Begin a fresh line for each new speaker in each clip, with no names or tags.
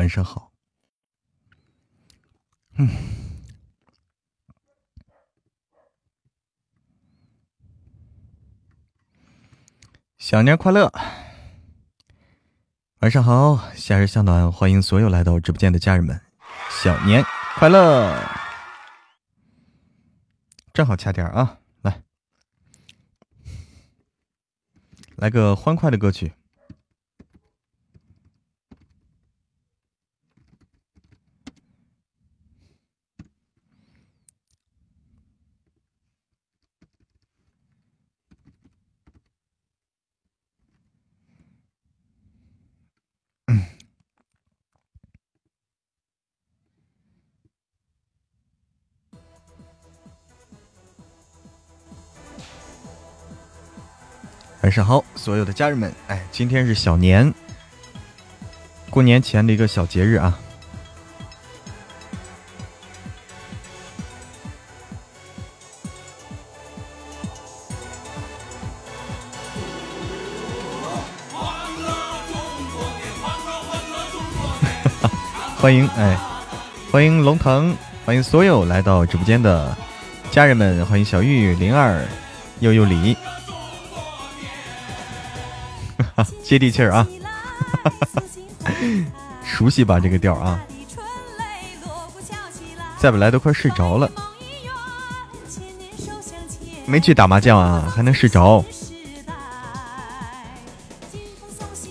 晚上好。嗯，小年快乐！晚上好，夏日向暖，欢迎所有来到我直播间的家人们，小年快乐！正好掐点啊，来，来个欢快的歌曲。晚上好，所有的家人们，哎，今天是小年，过年前的一个小节日啊。欢迎哎，欢迎龙腾，欢迎所有来到直播间的家人们，欢迎小玉、灵儿、悠悠李。接地气儿啊，熟悉吧这个调啊？再不来都快睡着了，没去打麻将啊，还能睡着？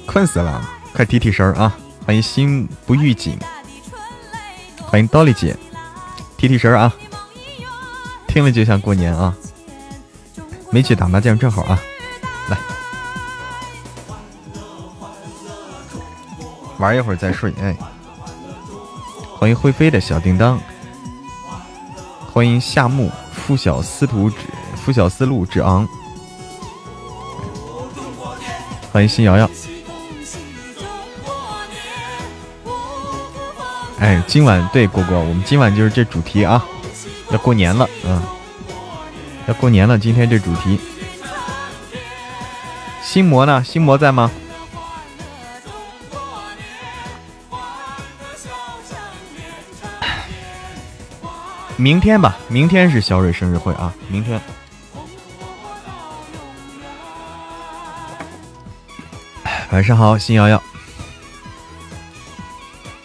困死了，快提提神啊！欢迎心不预警，欢迎刀丽姐，提提神啊！听了就像过年啊！没去打麻将正好啊，玩一会儿再睡，哎！欢迎会飞的小叮当，欢迎夏木拂晓司徒之拂晓思路之昂，欢迎新瑶瑶。哎，今晚对果果，我们今晚就是这主题啊，要过年了，嗯，要过年了，今天这主题。心魔呢？心魔在吗？明天吧，明天是小蕊生日会啊！明天，晚上好，新瑶瑶，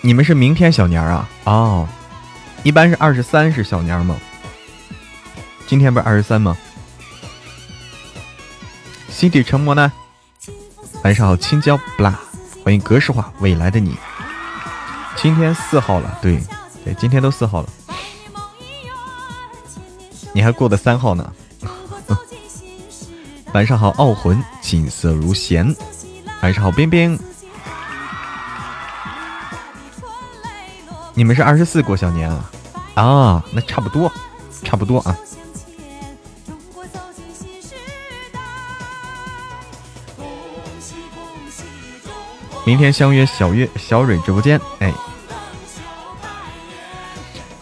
你们是明天小年儿啊？哦，一般是二十三是小年儿吗？今天不是二十三吗？心底沉默呢？晚上好，青椒不辣，欢迎格式化未来的你。今天四号了，对对，今天都四号了。你还过的三号呢，晚上好，傲魂景色如弦，晚上好，冰冰，你们是二十四过小年啊？啊，那差不多，差不多啊。明天相约小月小蕊直播间，哎。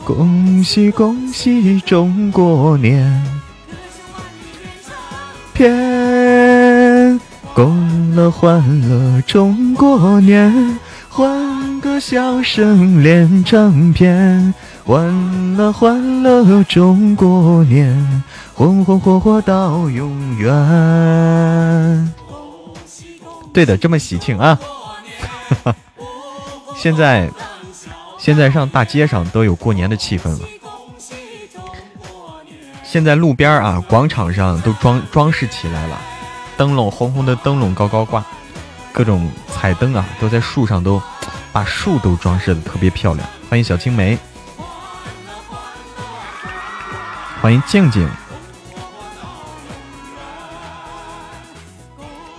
恭喜恭喜中国年，片恭乐欢乐中国年，欢歌笑声连成片，欢乐欢乐中国年，红红火火到永远。对的，这么喜庆啊！现在。现在上大街上都有过年的气氛了。现在路边啊，广场上都装装饰起来了，灯笼红红的灯笼高高挂，各种彩灯啊都在树上都把树都装饰的特别漂亮。欢迎小青梅，欢迎静静，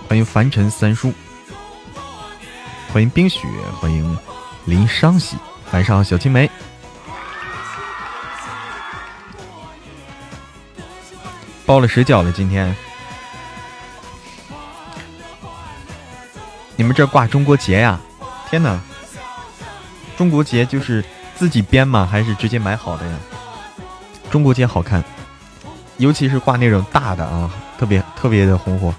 欢迎凡尘三叔，欢迎冰雪，欢迎林商喜。晚上好，小青梅，包了水饺了。今天，你们这挂中国结呀？天哪！中国结就是自己编吗？还是直接买好的呀？中国结好看，尤其是挂那种大的啊，特别特别的红火。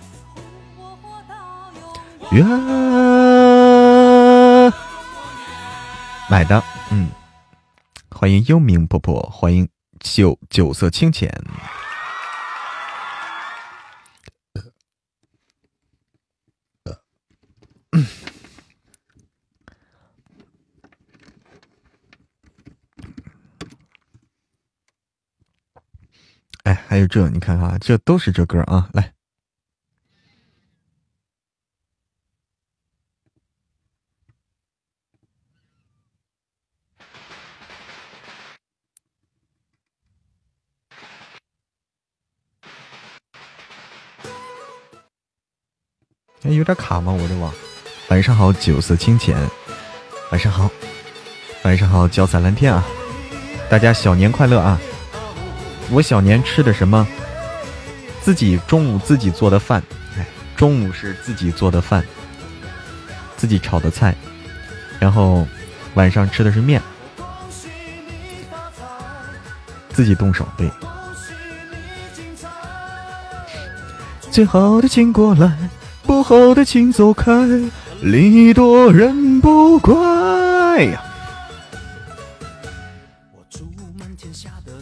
买的，嗯，欢迎幽冥婆婆，欢迎酒酒色清浅。哎，还有这，你看看，这都是这歌啊！来，哎，有点卡吗？我的网。晚上好，酒色清浅。晚上好，晚上好，脚踩蓝天啊！大家小年快乐啊！我小年吃的什么？自己中午自己做的饭，哎，中午是自己做的饭，自己炒的菜，然后晚上吃的是面，自己动手对。最好的请过来，不好的请走开，礼多人不怪呀。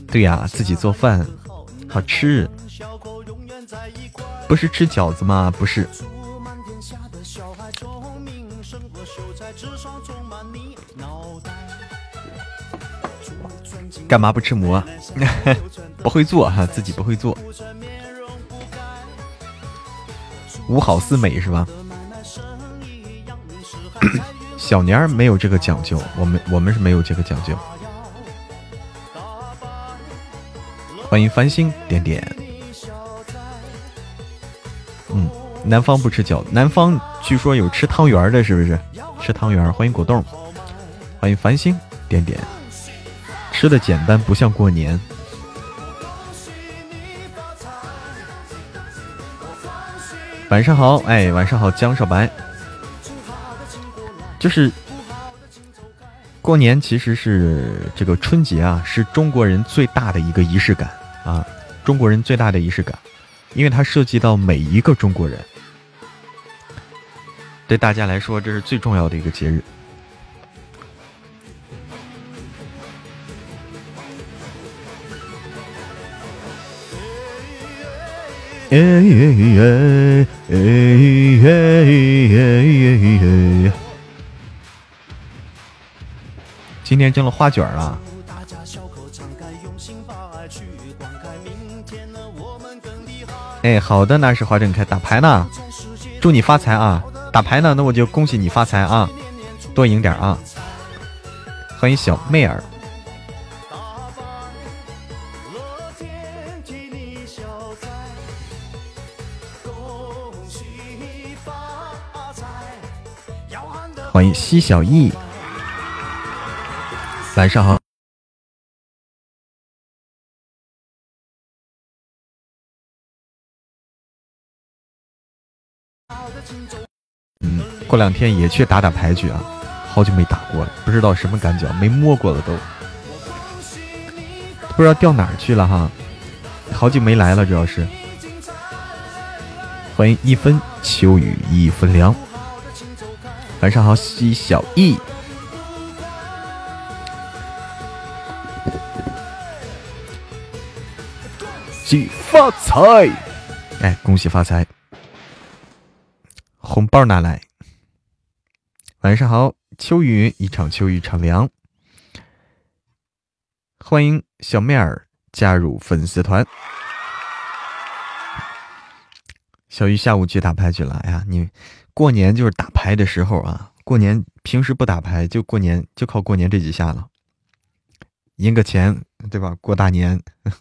对呀，自己做饭好吃，不是吃饺子吗？不是。干嘛不吃馍？不会做哈，自己不会做。五好四美是吧？小年儿没有这个讲究，我们我们是没有这个讲究。欢迎繁星点点，嗯，南方不吃饺子，南方据说有吃汤圆的，是不是？吃汤圆，欢迎果冻，欢迎繁星点点，吃的简单，不像过年。晚上好，哎，晚上好，江少白，就是。过年其实是这个春节啊，是中国人最大的一个仪式感啊，中国人最大的仪式感，因为它涉及到每一个中国人，对大家来说这是最重要的一个节日。哎哎哎哎哎哎今天蒸了花卷啊！哎，好的，那是花正开打牌呢，祝你发财啊！打牌呢，那我就恭喜你发财啊，多赢点啊！欢迎小妹儿。欢迎西小艺。晚上好。嗯，过两天也去打打牌去啊，好久没打过了，不知道什么感觉，没摸过了都，不知道掉哪儿去了哈，好久没来了，主要是。欢迎一分秋雨一分凉。晚上好，西小艺。发财！哎，恭喜发财！红包拿来！晚上好，秋雨一场秋雨一场凉。欢迎小妹儿加入粉丝团。小鱼下午去打牌去了。哎呀，你过年就是打牌的时候啊！过年平时不打牌，就过年就靠过年这几下了，赢个钱，对吧？过大年。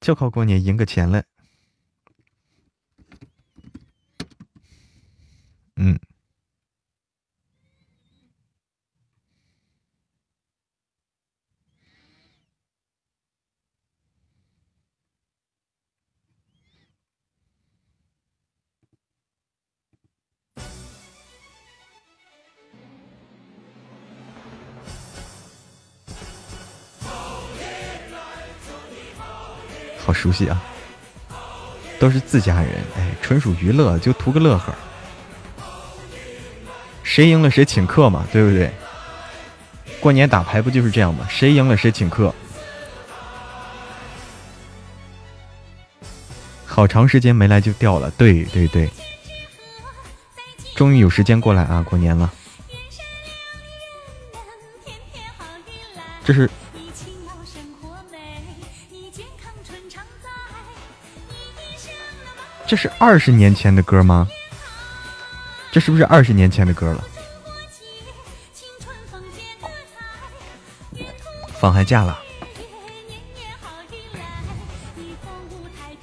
就靠过年赢个钱了，嗯，好熟悉啊，都是自家人，哎，纯属娱乐，就图个乐呵。谁赢了谁请客嘛，对不对？过年打牌不就是这样吗？谁赢了谁请客。好长时间没来就掉了，对对对，终于有时间过来啊！过年了，这是这是二十年前的歌吗？这是不是二十年前的歌了？放寒假了。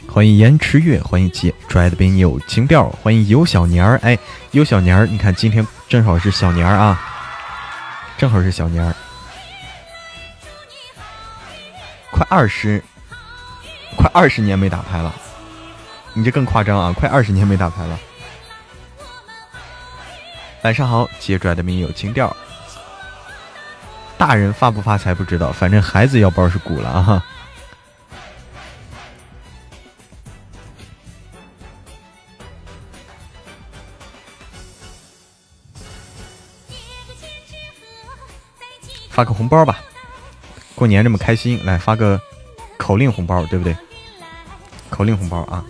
欢迎烟池月，欢迎姐拽的冰有情调，欢迎有小年儿，哎，有小年儿，你看今天正好是小年儿啊，正好是小年儿，快二十，快二十年没打牌了，你这更夸张啊，快二十年没打牌了。晚上好，姐拽的冰有情调，大人发不发财不知道，反正孩子腰包是鼓了啊。发个红包吧，过年这么开心，来发个口令红包，对不对？口令红包啊！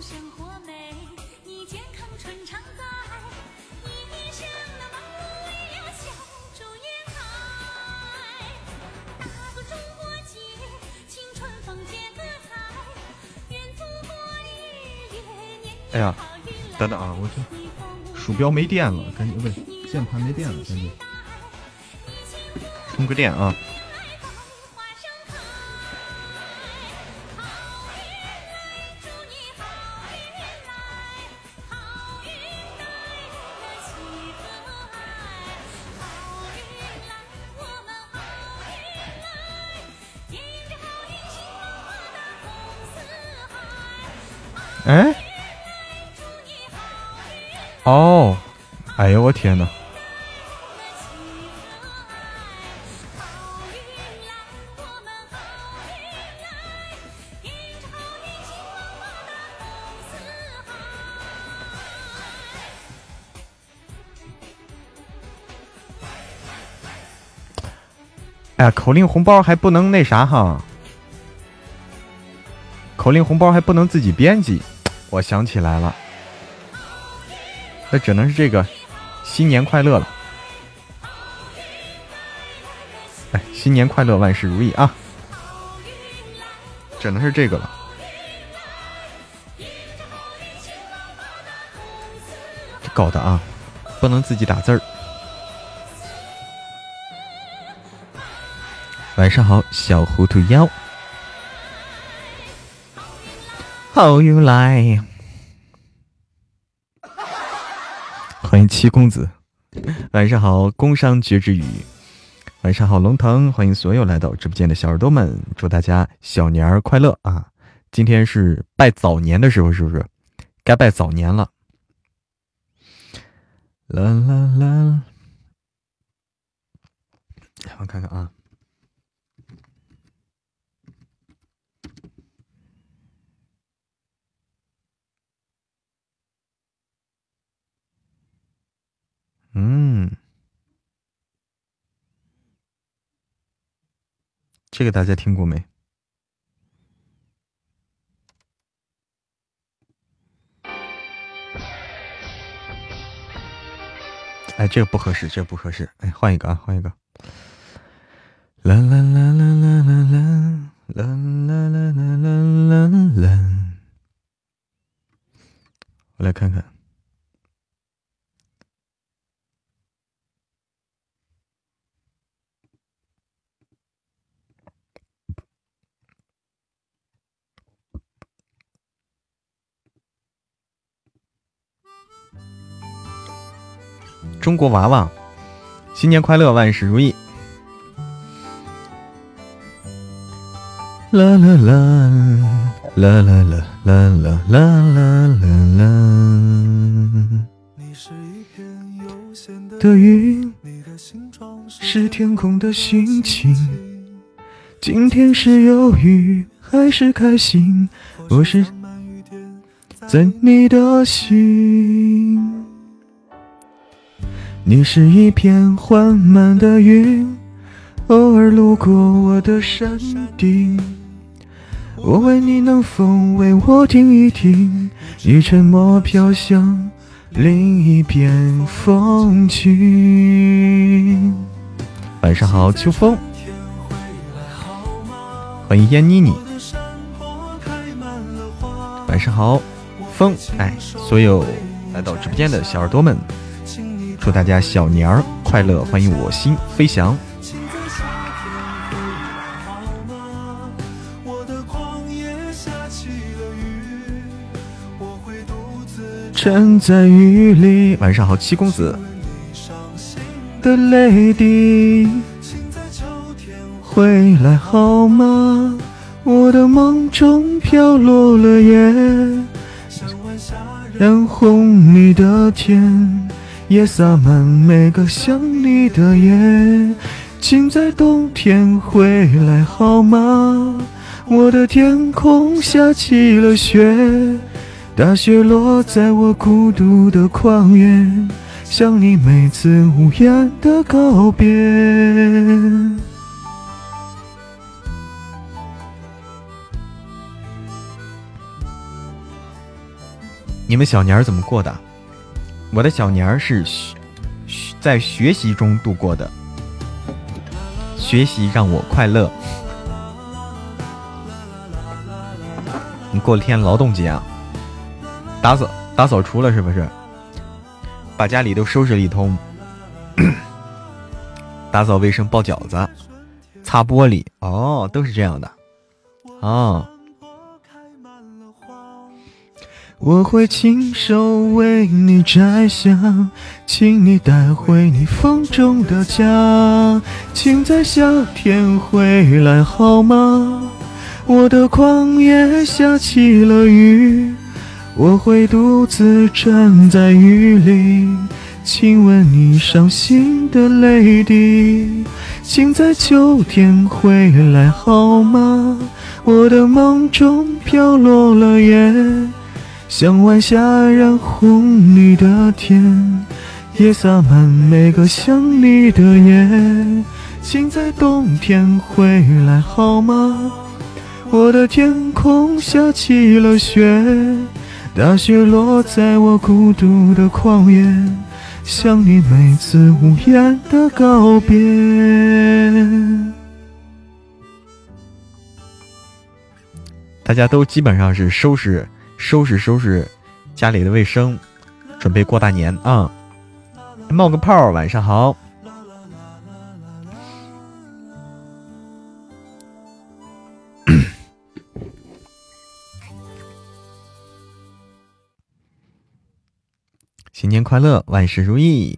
哎呀，等等啊，我这鼠标没电了，赶紧不对，键盘没电了，赶紧。充个电啊！哦，哎呦我天哪！哎呀，口令红包还不能那啥哈，口令红包还不能自己编辑。我想起来了，那只能是这个“新年快乐”了。哎，新年快乐，万事如意啊！只能是这个了。这搞的啊，不能自己打字儿。晚上好，小糊涂妖。好运来，欢迎七公子。晚上好，工商绝之语。晚上好，龙腾。欢迎所有来到直播间的小耳朵们，祝大家小年儿快乐啊！今天是拜早年的时候，是不是？该拜早年了。啦啦啦！我看看啊。嗯，这个大家听过没？哎，这个不合适，这个不合适。哎，换一个啊，换一个。啦啦啦啦啦啦啦啦啦啦啦啦啦。我来看看。中国娃娃，新年快乐，万事如意。啦啦啦啦啦啦啦啦啦啦啦。的云是天空的心情，今天是忧郁还是开心？我是在你的心。你是一片缓慢的云，偶尔路过我的山顶，我问你能否为我听一听，你沉默飘向另一边风景。晚上好，秋风，欢迎燕妮妮。晚上好，风，哎，所有来到直播间的小耳朵们，祝大家小年儿快乐！欢迎我心飞翔。站在雨里。晚上好，七公子。的泪滴，回来好吗？我的梦中飘落了叶，染红你的天，也洒满每个想你的夜。请在冬天回来好吗？我的天空下起了雪，大雪落在我孤独的旷野，像你每次无言的告别。你们小年儿怎么过的？我的小年儿是学在学习中度过的，学习让我快乐。你过了天劳动节啊？打扫打扫除了是不是？把家里都收拾了一通，打扫卫生、包饺子、擦玻璃，哦，都是这样的，哦。我会亲手为你摘下，请你带回你风中的家，请在夏天回来好吗？我的旷野下起了雨，我会独自站在雨里，亲吻你伤心的泪滴，请在秋天回来好吗？我的梦中飘落了叶。像晚霞染红你的天，也洒满每个想你的夜。请在冬天回来好吗？我的天空下起了雪，大雪落在我孤独的旷野，像你每次无言的告别。大家都基本上是收拾。收拾收拾家里的卫生，准备过大年啊！冒个泡，晚上好。新年快乐，万事如意。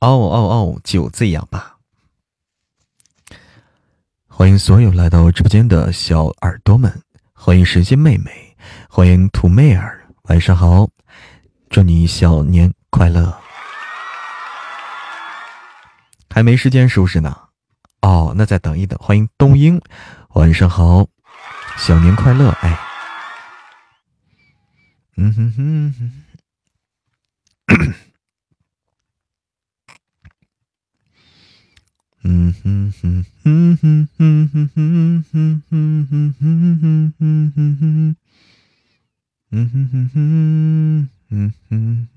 哦哦哦，就这样吧。欢迎所有来到直播间的小耳朵们，欢迎神仙妹妹。欢迎土妹儿，晚上好，祝你小年快乐。还没时间收拾呢，哦，那再等一等。欢迎冬英，晚上好，小年快乐，哎，嗯哼哼哼，嗯哼哼哼哼哼哼哼哼哼哼哼哼哼。嗯哼哼哼，嗯哼。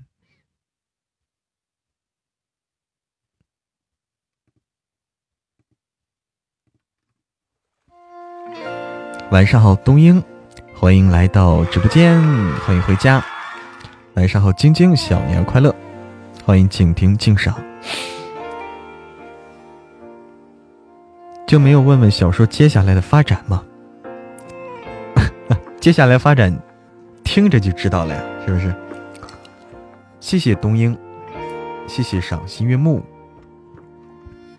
晚上好，冬英，欢迎来到直播间，欢迎回家。晚上好，晶晶，小年快乐，欢迎静听静赏。就没有问问小说接下来的发展吗？接下来发展。听着就知道了呀，是不是？谢谢冬英，谢谢赏心悦目。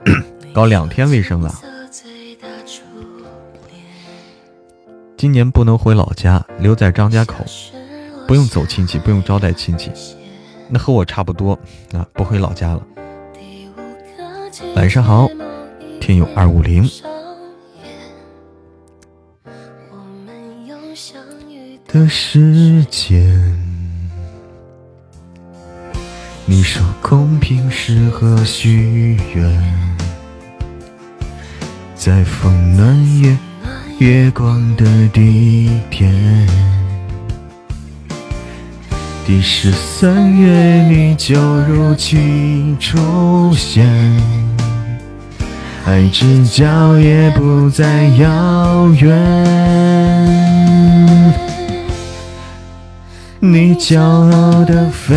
搞两天卫生了，今年不能回老家，留在张家口，不用走亲戚，不用招待亲戚，那和我差不多啊，不回老家了。晚上好，听友二五零。的时间，你说公平适合许愿，在风暖夜月光的地点。第十三月，你就如期出现，爱之角也不再遥远。你骄傲的飞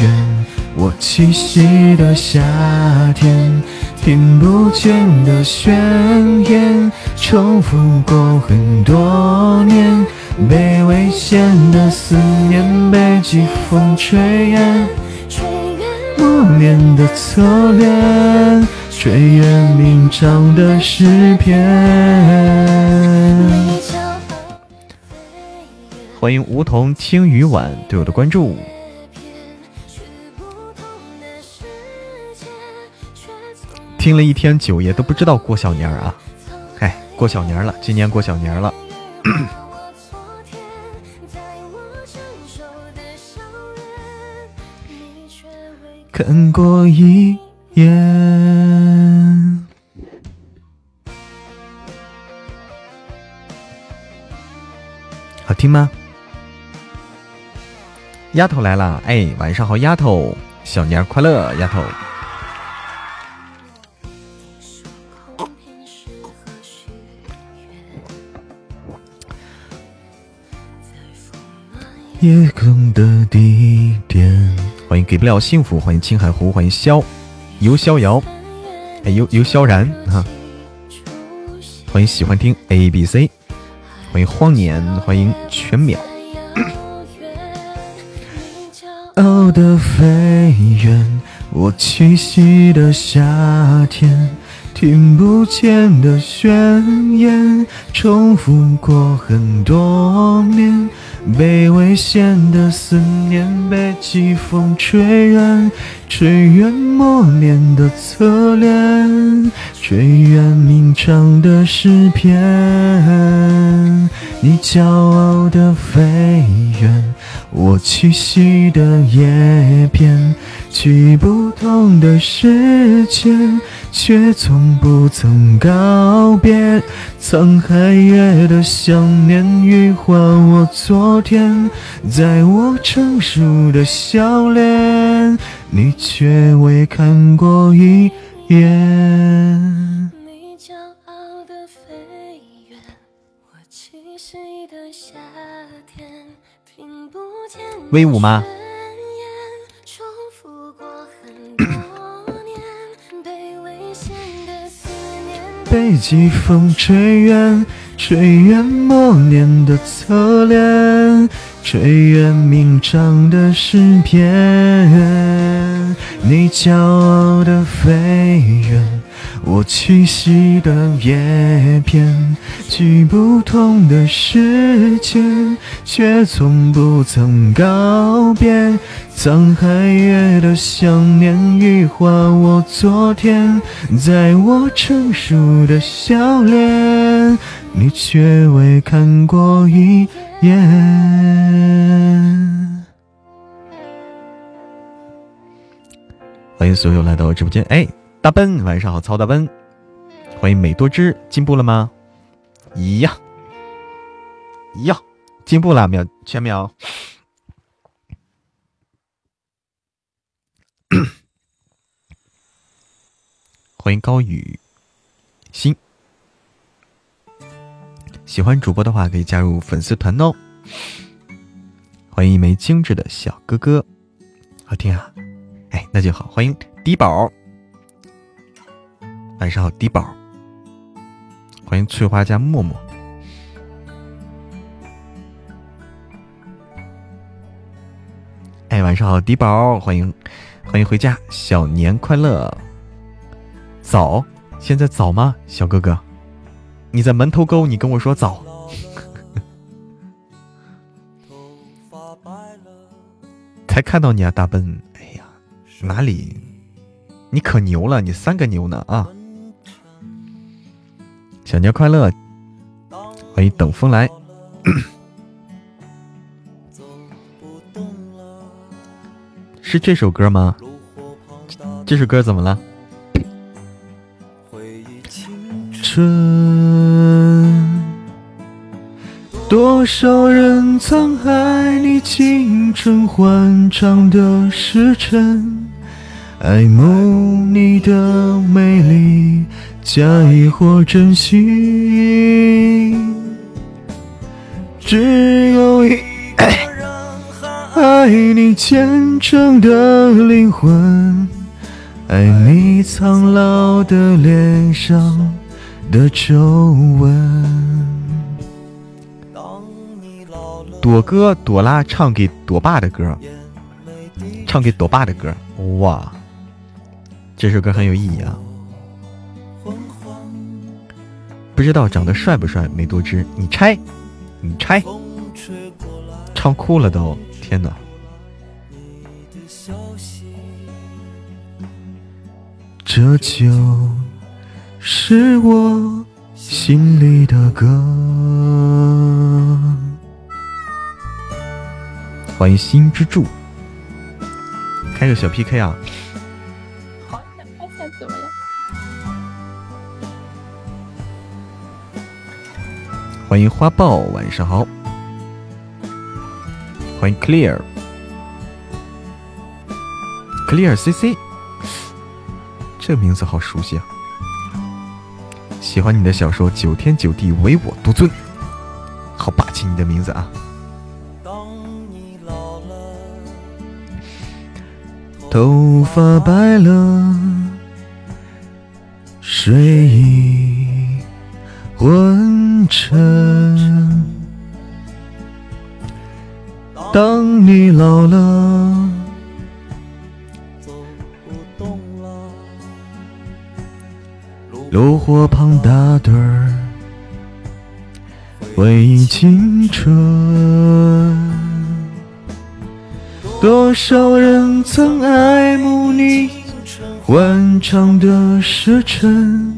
远，我栖息的夏天，听不见的宣言，重复过很多年。被危险的思念被季风吹远，默念的侧脸，吹远鸣唱的诗篇。欢迎梧桐青雨晚对我的关注。听了一天九爷都不知道过小年啊！哎，过小年了，今年过小年了。看过一眼，好听吗？丫头来了，哎，晚上好，丫头，小年快乐，丫头。夜空的地点。欢迎给不了幸福，欢迎青海湖，欢迎萧游逍遥，哎游游萧然哈，欢迎喜欢听 A B C，欢迎荒年，欢迎全淼。的飞远，我栖息的夏天，听不见的宣言，重复过很多年。被危险的思念被季风吹远，吹远默念的侧脸，吹远鸣唱的诗篇。你骄傲的飞远，我栖息的叶片，去不同的世界。却从不曾告别，沧海月的想念羽化我昨天，在我成熟的笑脸，你却未看过一眼。你骄傲的飞远，我栖息的夏天威武吗？被季风吹远，吹远默念的侧脸，吹远鸣唱的诗篇。你骄傲的飞远。我栖息的叶片，去不同的世界，却从不曾告别。沧海月的想念羽化我昨天，在我成熟的笑脸，你却未看过一眼。欢迎所有来到我直播间，哎。大奔，晚上好，曹大奔，欢迎美多汁，进步了吗？咦呀，呀，进步了，秒全秒。欢迎高宇心，喜欢主播的话可以加入粉丝团哦。欢迎一枚精致的小哥哥，好听啊！哎，那就好，欢迎迪宝。晚上好，迪宝，欢迎翠花加默默。哎，晚上好，迪宝，欢迎欢迎回家，小年快乐。早，现在早吗，小哥哥？你在门头沟，你跟我说早。才看到你啊，大奔！哎呀，哪里？你可牛了，你三个牛呢啊！小年快乐！欢迎等风来。是这首歌吗？这首歌怎么了春。多少人曾爱你青春欢畅的时辰，爱慕你的美丽，假意或真心。只有一个人爱你虔诚的灵魂，爱你苍老的脸上的皱纹。朵哥朵拉唱给朵爸的歌，唱给朵爸的歌，哇，这首歌很有意义啊。不知道长得帅不帅？没多知，你猜。你猜，唱哭了都！天哪，这就是我心里的歌。欢迎心之助，开个小 PK 啊！欢迎花豹，晚上好。欢迎 Clear，Clear CC，这名字好熟悉啊！喜欢你的小说《九天九地唯我独尊》，好霸气你的名字啊！当你老了头发白了，睡意昏沉。当你老了，炉火旁打盹儿，回忆青春。多少人曾爱慕你欢畅的时辰，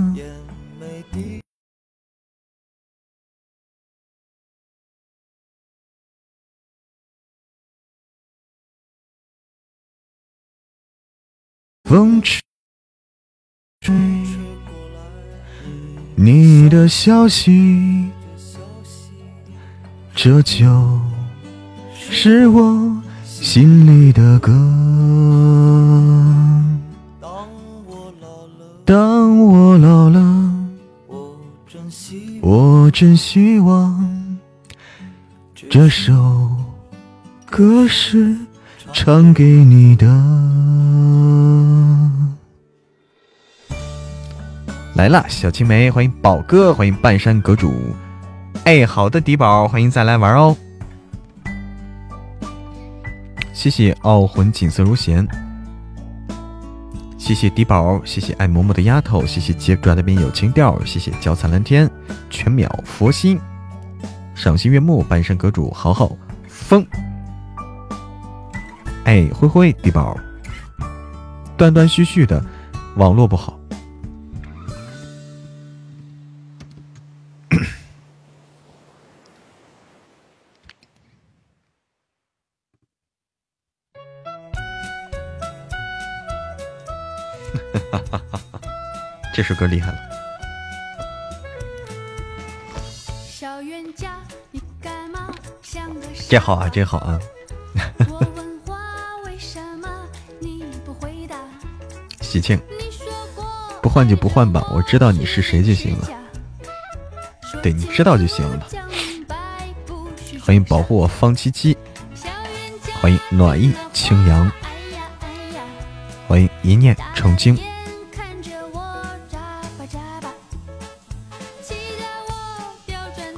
风吹你的消息，这就是我心里的歌。当我老了，当我老了我真希望这首歌是唱给你的。来了，小青梅，欢迎宝哥，欢迎半山阁主。哎，好的，迪宝，欢迎再来玩哦。谢谢傲魂锦瑟如弦。谢谢迪宝，谢谢爱嬷嬷的丫头，谢谢接转的边有情调，谢谢脚踩蓝天，全秒佛心，赏心悦目，半山阁主好好风，哎灰灰迪宝，断断续续的，网络不好。这首歌厉害了。这好啊，这好啊。喜庆，不换就不换吧，我知道你是谁就行了。对你知道就行了。欢迎保护我方七七，欢迎暖意清扬，欢迎一念成精。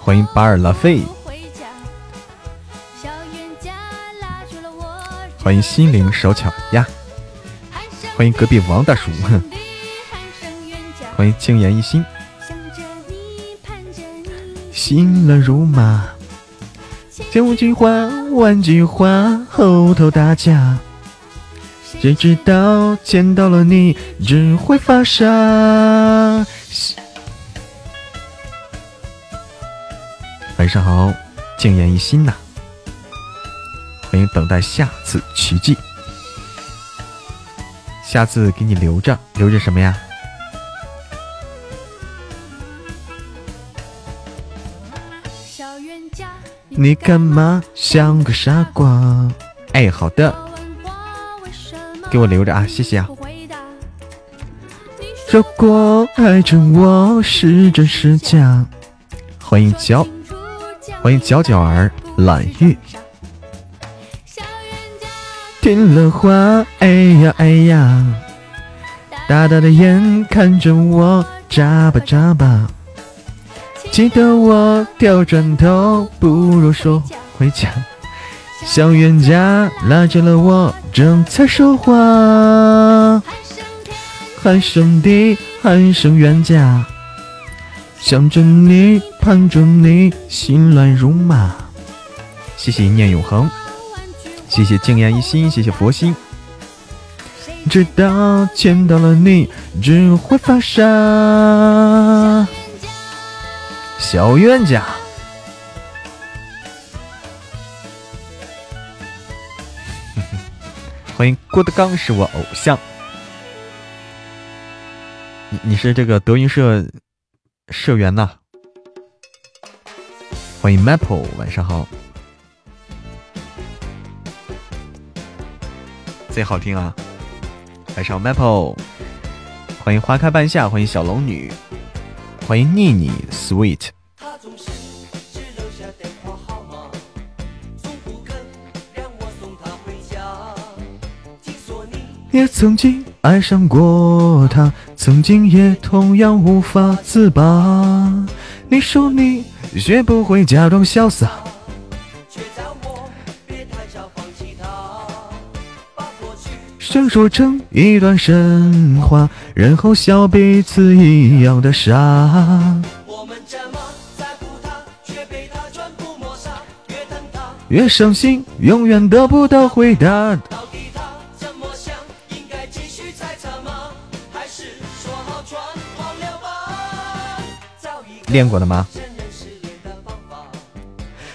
欢迎巴尔拉费，欢迎心灵手巧呀，欢迎隔壁王大叔，欢迎静言一心，心乱如麻。千句话，万句话，后头打架。谁知道见到了你只会发傻。晚上好，静言一心呐，欢迎等待下次奇迹。下次给你留着，留着什么呀？你干嘛像个傻瓜？哎，好的，给我留着啊，谢谢啊。如果爱着我是真是假？欢迎角，欢迎角角儿揽月。听了话，哎呀哎呀，大大的眼看着我眨巴眨巴。记得我掉转头，不如说回家。小冤家拉着了我，正在说话。喊声弟，喊声冤家，想着你，盼着你，心乱如麻。谢谢一念永恒，谢谢静言一心，谢谢佛心。直到见到了你，只会发傻。小冤家，欢迎郭德纲是我偶像。你你是这个德云社社员呐？欢迎 Maple，晚上好。贼好听啊！晚上 Maple，欢迎花开半夏，欢迎小龙女，欢迎妮妮 Sweet。也曾经爱上过他，曾经也同样无法自拔。你说你学不会假装潇洒，却叫我别太早放弃他。把过去说成一段神话，然后笑彼此一样的傻。我们这么在乎他，却被他全部抹杀。越等他越伤心，永远得不到回答。到底他怎么想？应该继续猜测吗？还是说好全忘了吧？练过了吗？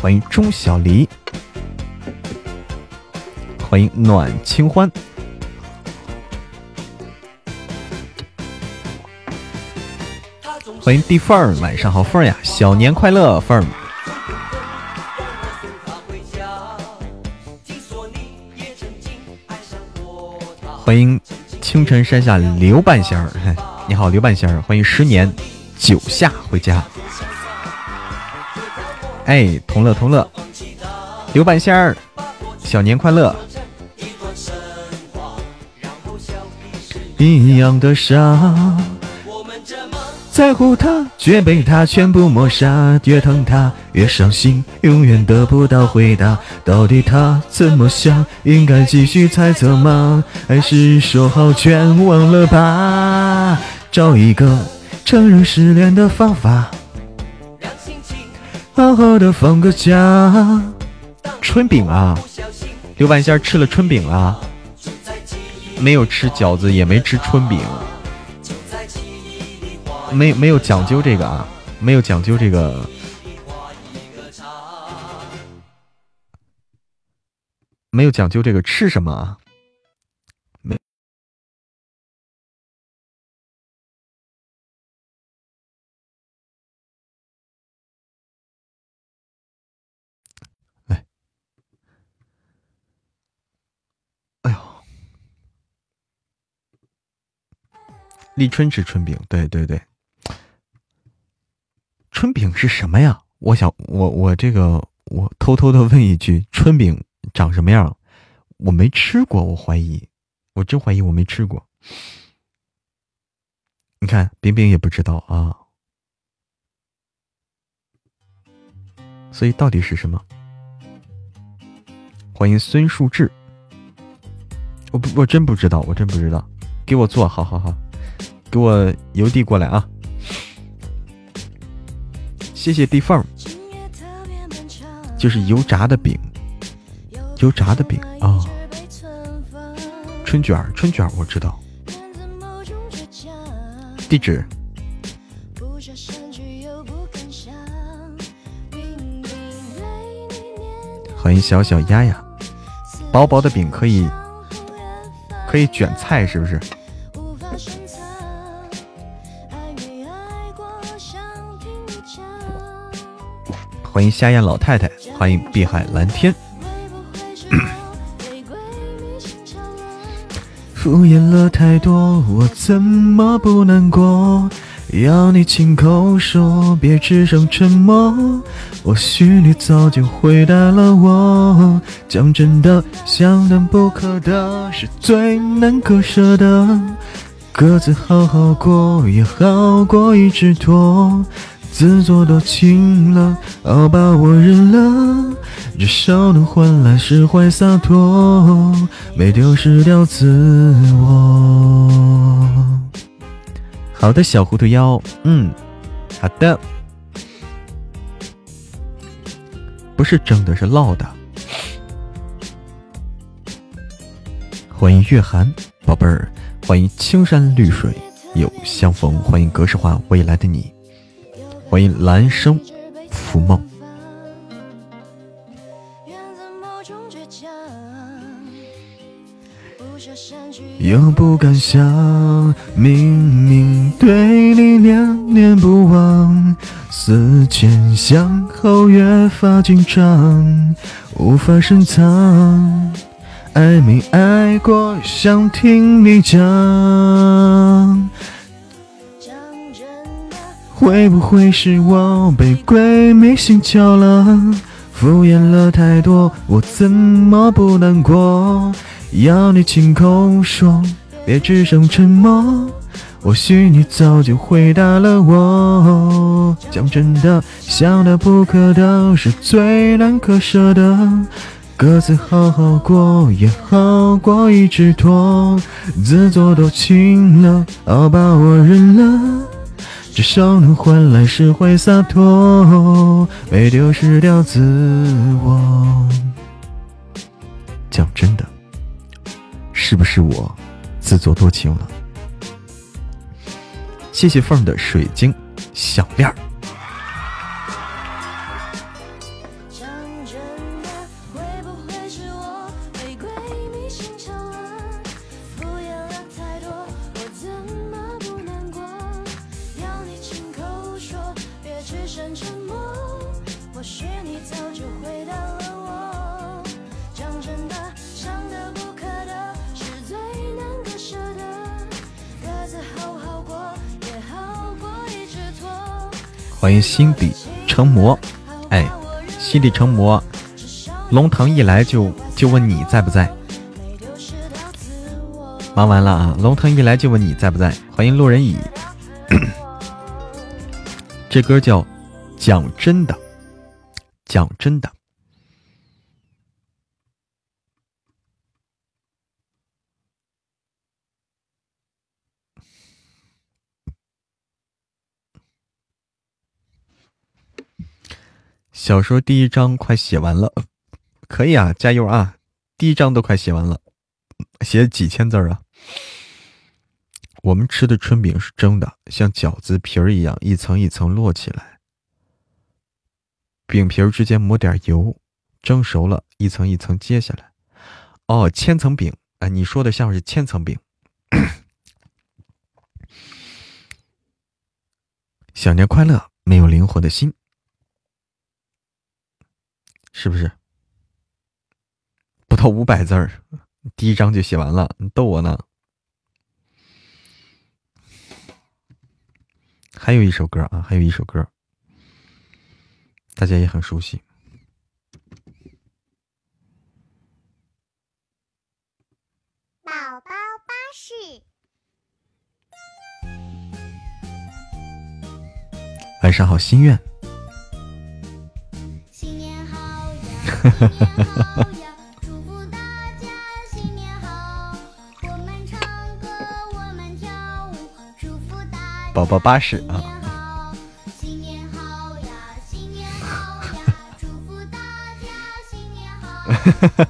欢迎钟小黎，欢迎暖清欢，欢迎地缝儿，晚上好，缝儿呀，小年快乐，缝儿。欢迎清晨山下刘半仙儿，你好，刘半仙儿，欢迎十年九夏回家。哎，同乐同乐，刘半仙儿，小年快乐！一样的傻，在乎他，却被他全部抹杀。越疼他，越伤心，永远得不到回答。到底他怎么想？应该继续猜测吗？还是说好全忘了吧？找一个承认失恋的方法。好好的放个假，春饼啊！刘半仙吃了春饼了，没有吃饺子，也没吃春饼，没没有讲究这个啊，没有讲究这个，没有讲究这个吃什么啊？立春吃春饼，对对对，春饼是什么呀？我想，我我这个，我偷偷的问一句，春饼长什么样？我没吃过，我怀疑，我真怀疑我没吃过。你看，冰冰也不知道啊。所以到底是什么？欢迎孙树志。我不，我真不知道，我真不知道。给我做好好好，给我邮递过来啊！谢谢地缝，就是油炸的饼，油炸的饼啊。春卷儿，春卷儿，我知道。地址。欢迎小小丫丫，薄薄的饼可以。可以卷菜是不是？欢迎夏燕老太太，欢迎碧海蓝天。敷衍了太多，我怎么不难过？要你亲口说，别只剩沉默。或许你早就回答了我。讲真的，想但不可得，是最难割舍的。各自好好过，也好过一直拖。自作多情了，好吧，我认了。至少能换来释怀洒脱，没丢失掉自我。好的，小糊涂妖，嗯，好的，不是争的，是烙的。欢迎月寒宝贝儿，欢迎青山绿水又相逢，欢迎格式化未来的你，欢迎蓝生浮梦。又不敢想，明明对你念念不忘，思前想后越发紧张，无法深藏。爱没爱过，想听你讲。会不会是我被鬼迷心窍了？敷衍了太多，我怎么不难过？要你亲口说，别只剩沉默。或许你早就回答了我。讲真的，想得不可得，是最难割舍的。各自好好过，也好过一直拖。自作多情了，好吧，我认了。至少能换来释怀洒脱，没丢失掉自我。讲真的。是不是我自作多情了？谢谢凤儿的水晶项链。欢迎心底成魔，哎，心底成魔，龙腾一来就就问你在不在？忙完了啊，龙腾一来就问你在不在？欢迎路人乙，这歌叫讲真的，讲真的。小说第一章快写完了，可以啊，加油啊！第一章都快写完了，写几千字啊！我们吃的春饼是蒸的，像饺子皮儿一样，一层一层摞起来，饼皮儿之间抹点油，蒸熟了，一层一层揭下来。哦，千层饼，哎，你说的像是千层饼。小年快乐，没有灵魂的心。是不是不到五百字儿，第一章就写完了？你逗我呢？还有一首歌啊，还有一首歌，大家也很熟悉。
宝宝巴士。
晚上好，心愿。宝宝巴士啊。
新年好呀，新年好呀，祝福大家新年好。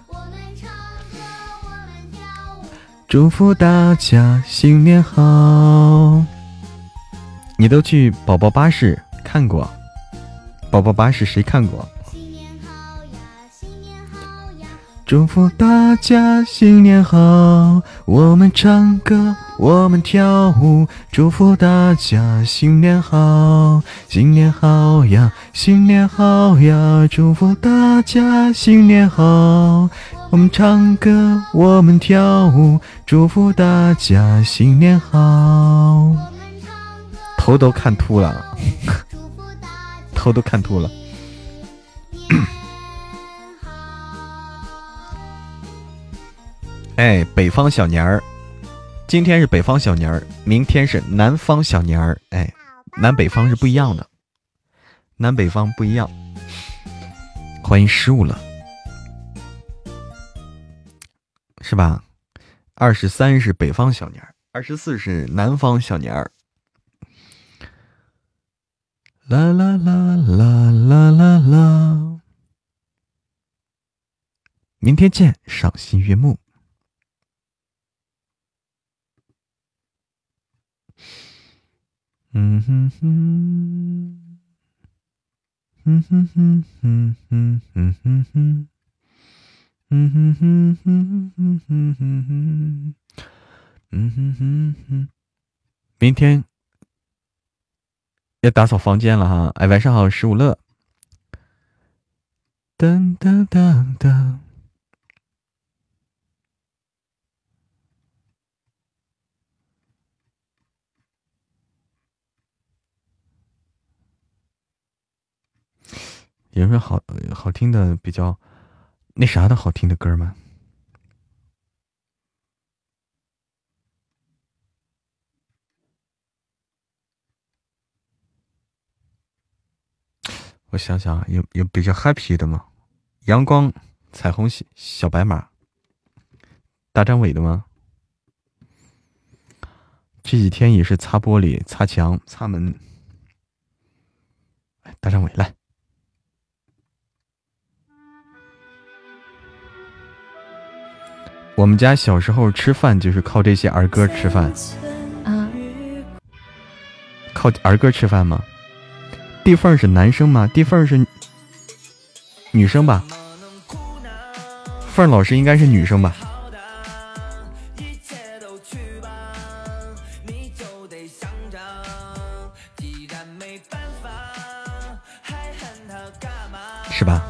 我们唱歌，我们跳舞。
祝福大家新年好！你都去宝宝巴士看过？宝宝巴士谁看过？祝福大家新年好！我们唱歌，我们跳舞，祝福大家新年好！新年好呀，新年好呀，祝福大家新年好！我们唱歌，我们跳舞，祝福大家新年好！头都看秃了，头都看秃了。哎，北方小年儿，今天是北方小年儿，明天是南方小年儿。哎，南北方是不一样的，南北方不一样。欢迎失误了，是吧？二十三是北方小年儿，二十四是南方小年儿。啦啦啦啦啦啦啦！明天见，赏心悦目。嗯哼哼，嗯哼哼哼哼哼哼哼，嗯哼哼哼哼哼，嗯哼哼哼。明天要打扫房间了哈！哎，晚上好，十五乐。噔噔噔噔。有什么好好听的比较那啥的好听的歌吗？我想想啊，有有比较 happy 的吗？阳光、彩虹、小小白马、大张伟的吗？这几天也是擦玻璃、擦墙、擦门。大张伟来。我们家小时候吃饭就是靠这些儿歌吃饭，
啊，
靠儿歌吃饭吗？地缝是男生吗？地缝是女生吧？凤儿老师应该是女生吧？是吧？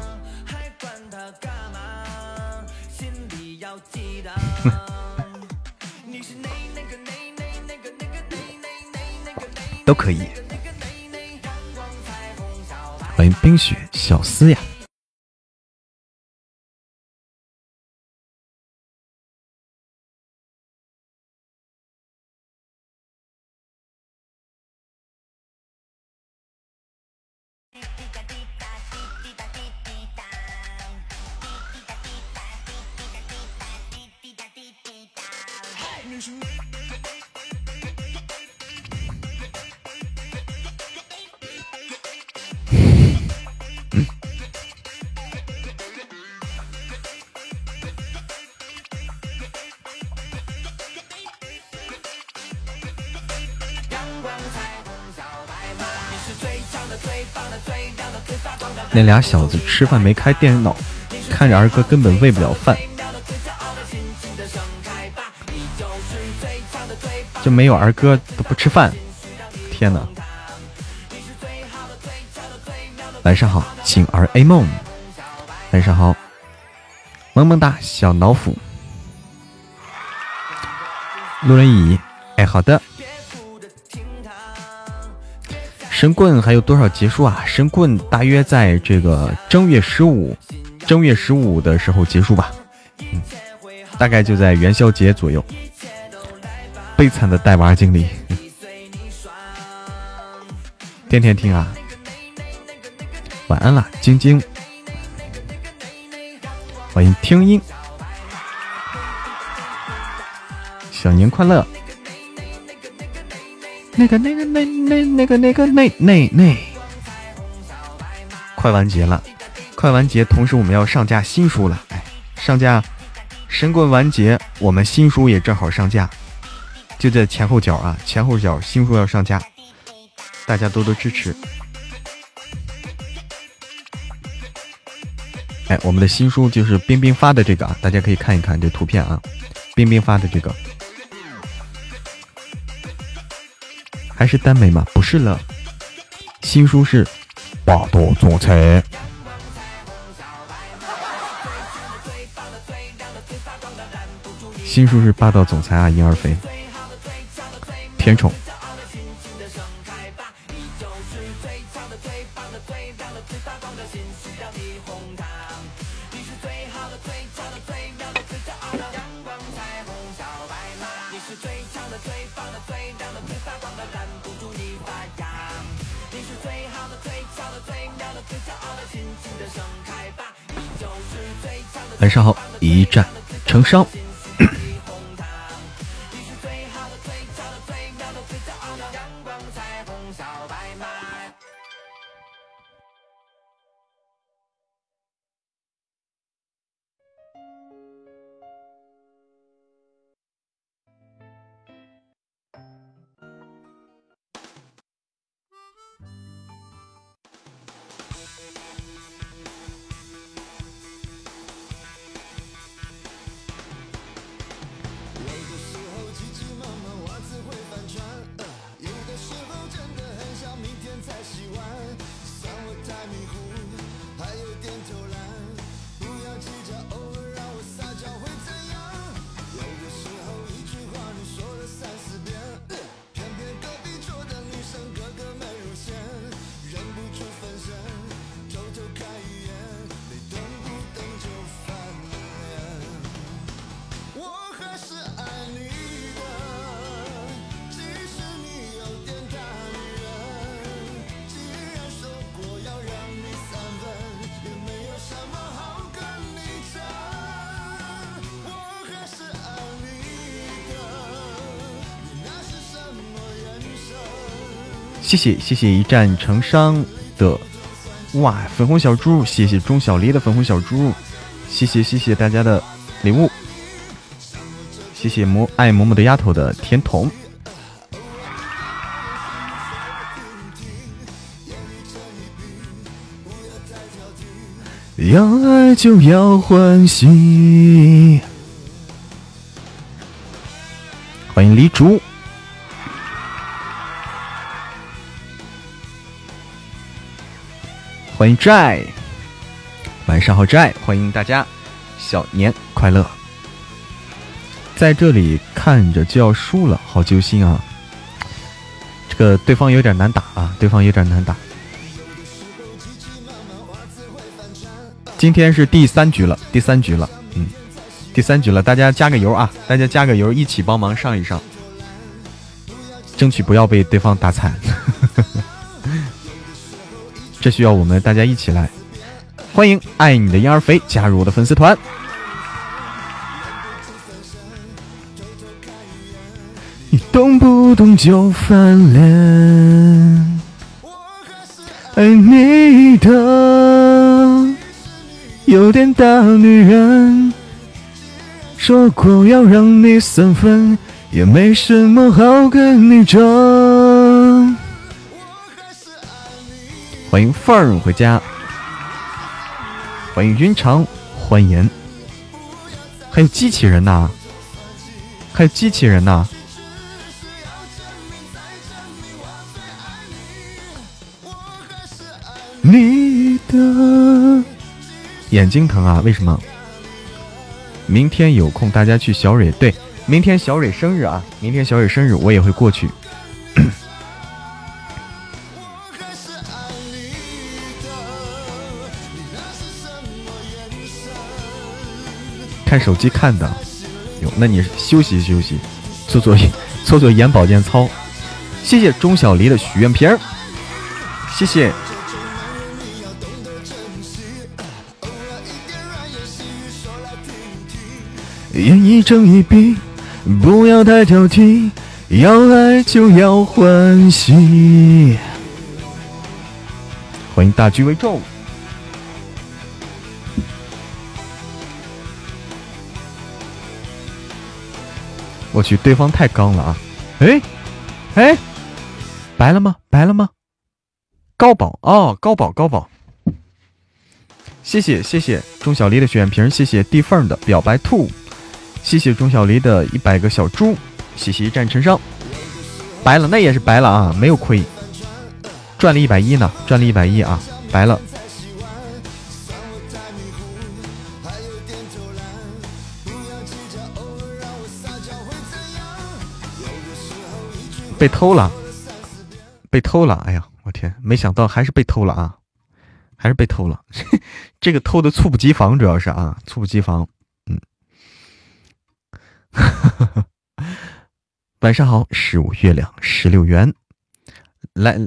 都可以。欢迎冰雪小思呀！俩小子吃饭没开电脑，看着儿歌根本喂不了饭，就没有儿歌都不吃饭。天哪！晚上好，景儿 A 梦。晚上好，萌萌哒小老虎。路人乙，哎，好的。神棍还有多少结束啊？神棍大约在这个正月十五，正月十五的时候结束吧。嗯，大概就在元宵节左右。悲惨的带娃经历。天天听啊，晚安了，晶晶。欢迎听音，小年快乐。那个那个那那那个那个那那那，快完结了，快完结，同时我们要上架新书了，哎，上架神棍完结，我们新书也正好上架，就在前后脚啊，前后脚新书要上架，大家多多支持。哎，我们的新书就是冰冰发的这个啊，大家可以看一看这图片啊，冰冰发的这个。还是耽美吗？不是了，新书是霸道总裁。新书是霸道总裁啊，婴儿肥，甜宠。上后，一战成伤。谢谢谢一战成伤的哇粉红小猪，谢谢钟小黎的粉红小猪，谢谢谢谢大家的礼物，谢谢萌爱嬷嬷的丫头的甜筒。要爱就要欢喜，欢迎黎竹。欢迎债，晚上好债，欢迎大家，小年快乐。在这里看着就要输了，好揪心啊！这个对方有点难打啊，对方有点难打。今天是第三局了，第三局了，嗯，第三局了，大家加个油啊！大家加个油，一起帮忙上一上，争取不要被对方打惨。这需要我们大家一起来，欢迎爱你的婴儿肥加入我的粉丝团。你动不动就翻脸，爱你的有点大女人，说过要让你三分，也没什么好跟你争。欢迎凤儿回家，欢迎云长，欢迎，还有机器人呐，还有机器人呐，你的眼睛疼啊？为什么？明天有空大家去小蕊，对，明天小蕊生日啊，明天小蕊生日我也会过去。看手机看的。哟，那你休息休息，做做 做做眼保健操。谢谢钟小黎的许愿瓶儿，谢谢。眼一睁一闭，不要太挑剔，要爱就要欢喜。欢迎大局为重。我去，对方太刚了啊！哎，哎，白了吗？白了吗？高宝哦，高宝高宝，谢谢谢谢钟小黎的血瓶，谢谢地缝的表白兔，谢谢钟小黎的一百个小猪，谢谢一战成伤，白了那也是白了啊，没有亏，赚了一百一呢，赚了一百一啊，白了。被偷了，被偷了！哎呀，我天，没想到还是被偷了啊，还是被偷了。这个偷的猝不及防，主要是啊，猝不及防。嗯，晚上好，十五月亮十六元，来，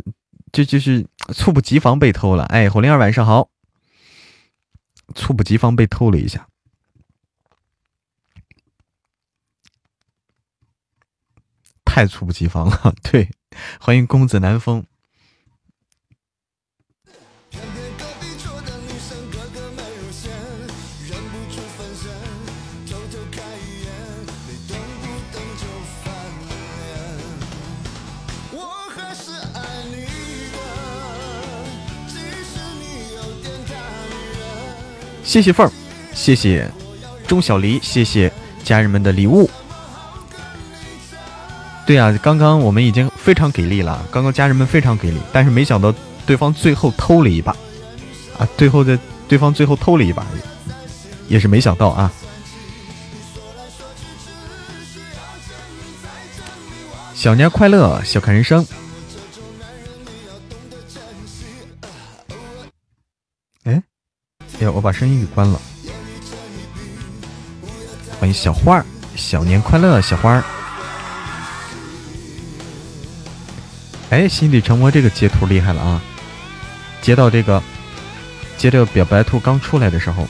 这就是猝不及防被偷了。哎，火灵儿晚上好，猝不及防被偷了一下。太猝不及防了，对，欢迎公子南风。谢谢凤儿，谢谢钟小黎，谢谢家人们的礼物。对呀，刚刚我们已经非常给力了，刚刚家人们非常给力，但是没想到对方最后偷了一把，啊，最后的对方最后偷了一把，也是没想到啊！小年快乐，笑看人生。哎，哎呀，我把声音给关了。欢迎小花儿，小年快乐，小花儿。哎，心理成魔这个截图厉害了啊！截到这个，截这个表白兔刚出来的时候，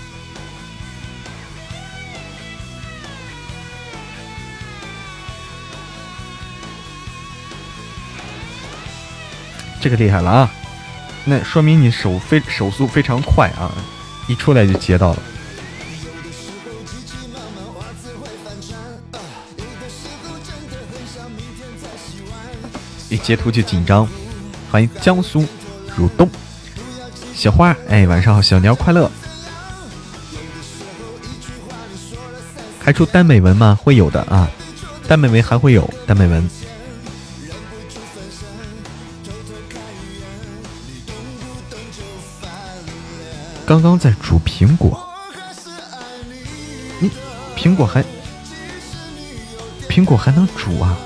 这个厉害了啊！那说明你手非手速非常快啊，一出来就截到了。一截图就紧张，欢迎江苏如东小花，哎，晚上好，小鸟快乐。开出单美文吗？会有的啊，单美文还会有单美文。刚刚在煮苹果，你苹果还苹果还能煮啊？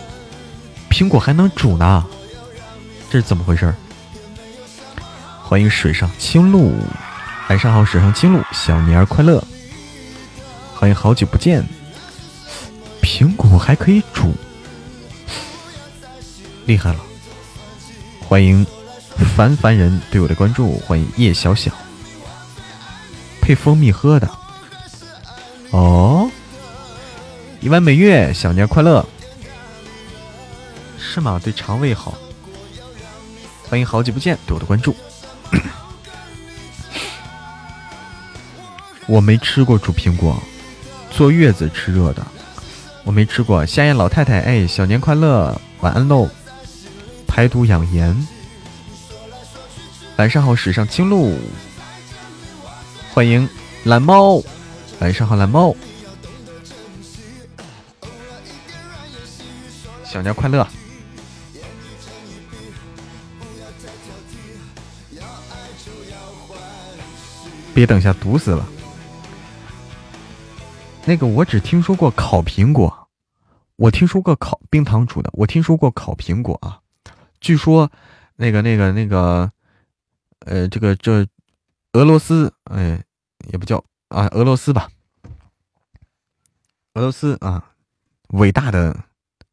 苹果还能煮呢，这是怎么回事？欢迎水上青露，晚上好，水上青露，小年儿快乐。欢迎好久不见，苹果还可以煮，厉害了！欢迎凡凡人对我的关注，欢迎叶小小，配蜂蜜喝的。哦，一弯美月，小年快乐。对肠胃好。欢迎好久不见对我的关注。我没吃过煮苹果，坐月子吃热的，我没吃过。夏燕老太太，哎，小年快乐，晚安喽。排毒养颜。晚上好，史上青露。欢迎蓝猫，晚上好，蓝猫。小年快乐。别等下毒死了。那个我只听说过烤苹果，我听说过烤冰糖煮的，我听说过烤苹果啊。据说那个那个那个，呃，这个这俄罗斯，哎，也不叫啊，俄罗斯吧。俄罗斯啊，伟大的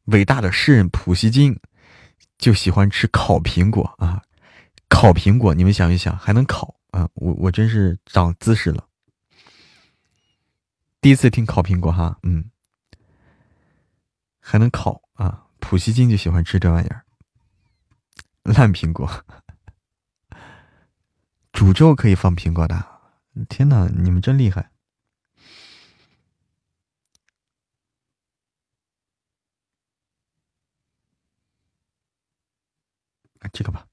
伟大的诗人普希金就喜欢吃烤苹果啊，烤苹果，你们想一想，还能烤啊？我我真是长姿势了，第一次听烤苹果哈，嗯，还能烤啊？普希金就喜欢吃这玩意儿，烂苹果，煮粥可以放苹果的，天哪，你们真厉害！这个吧，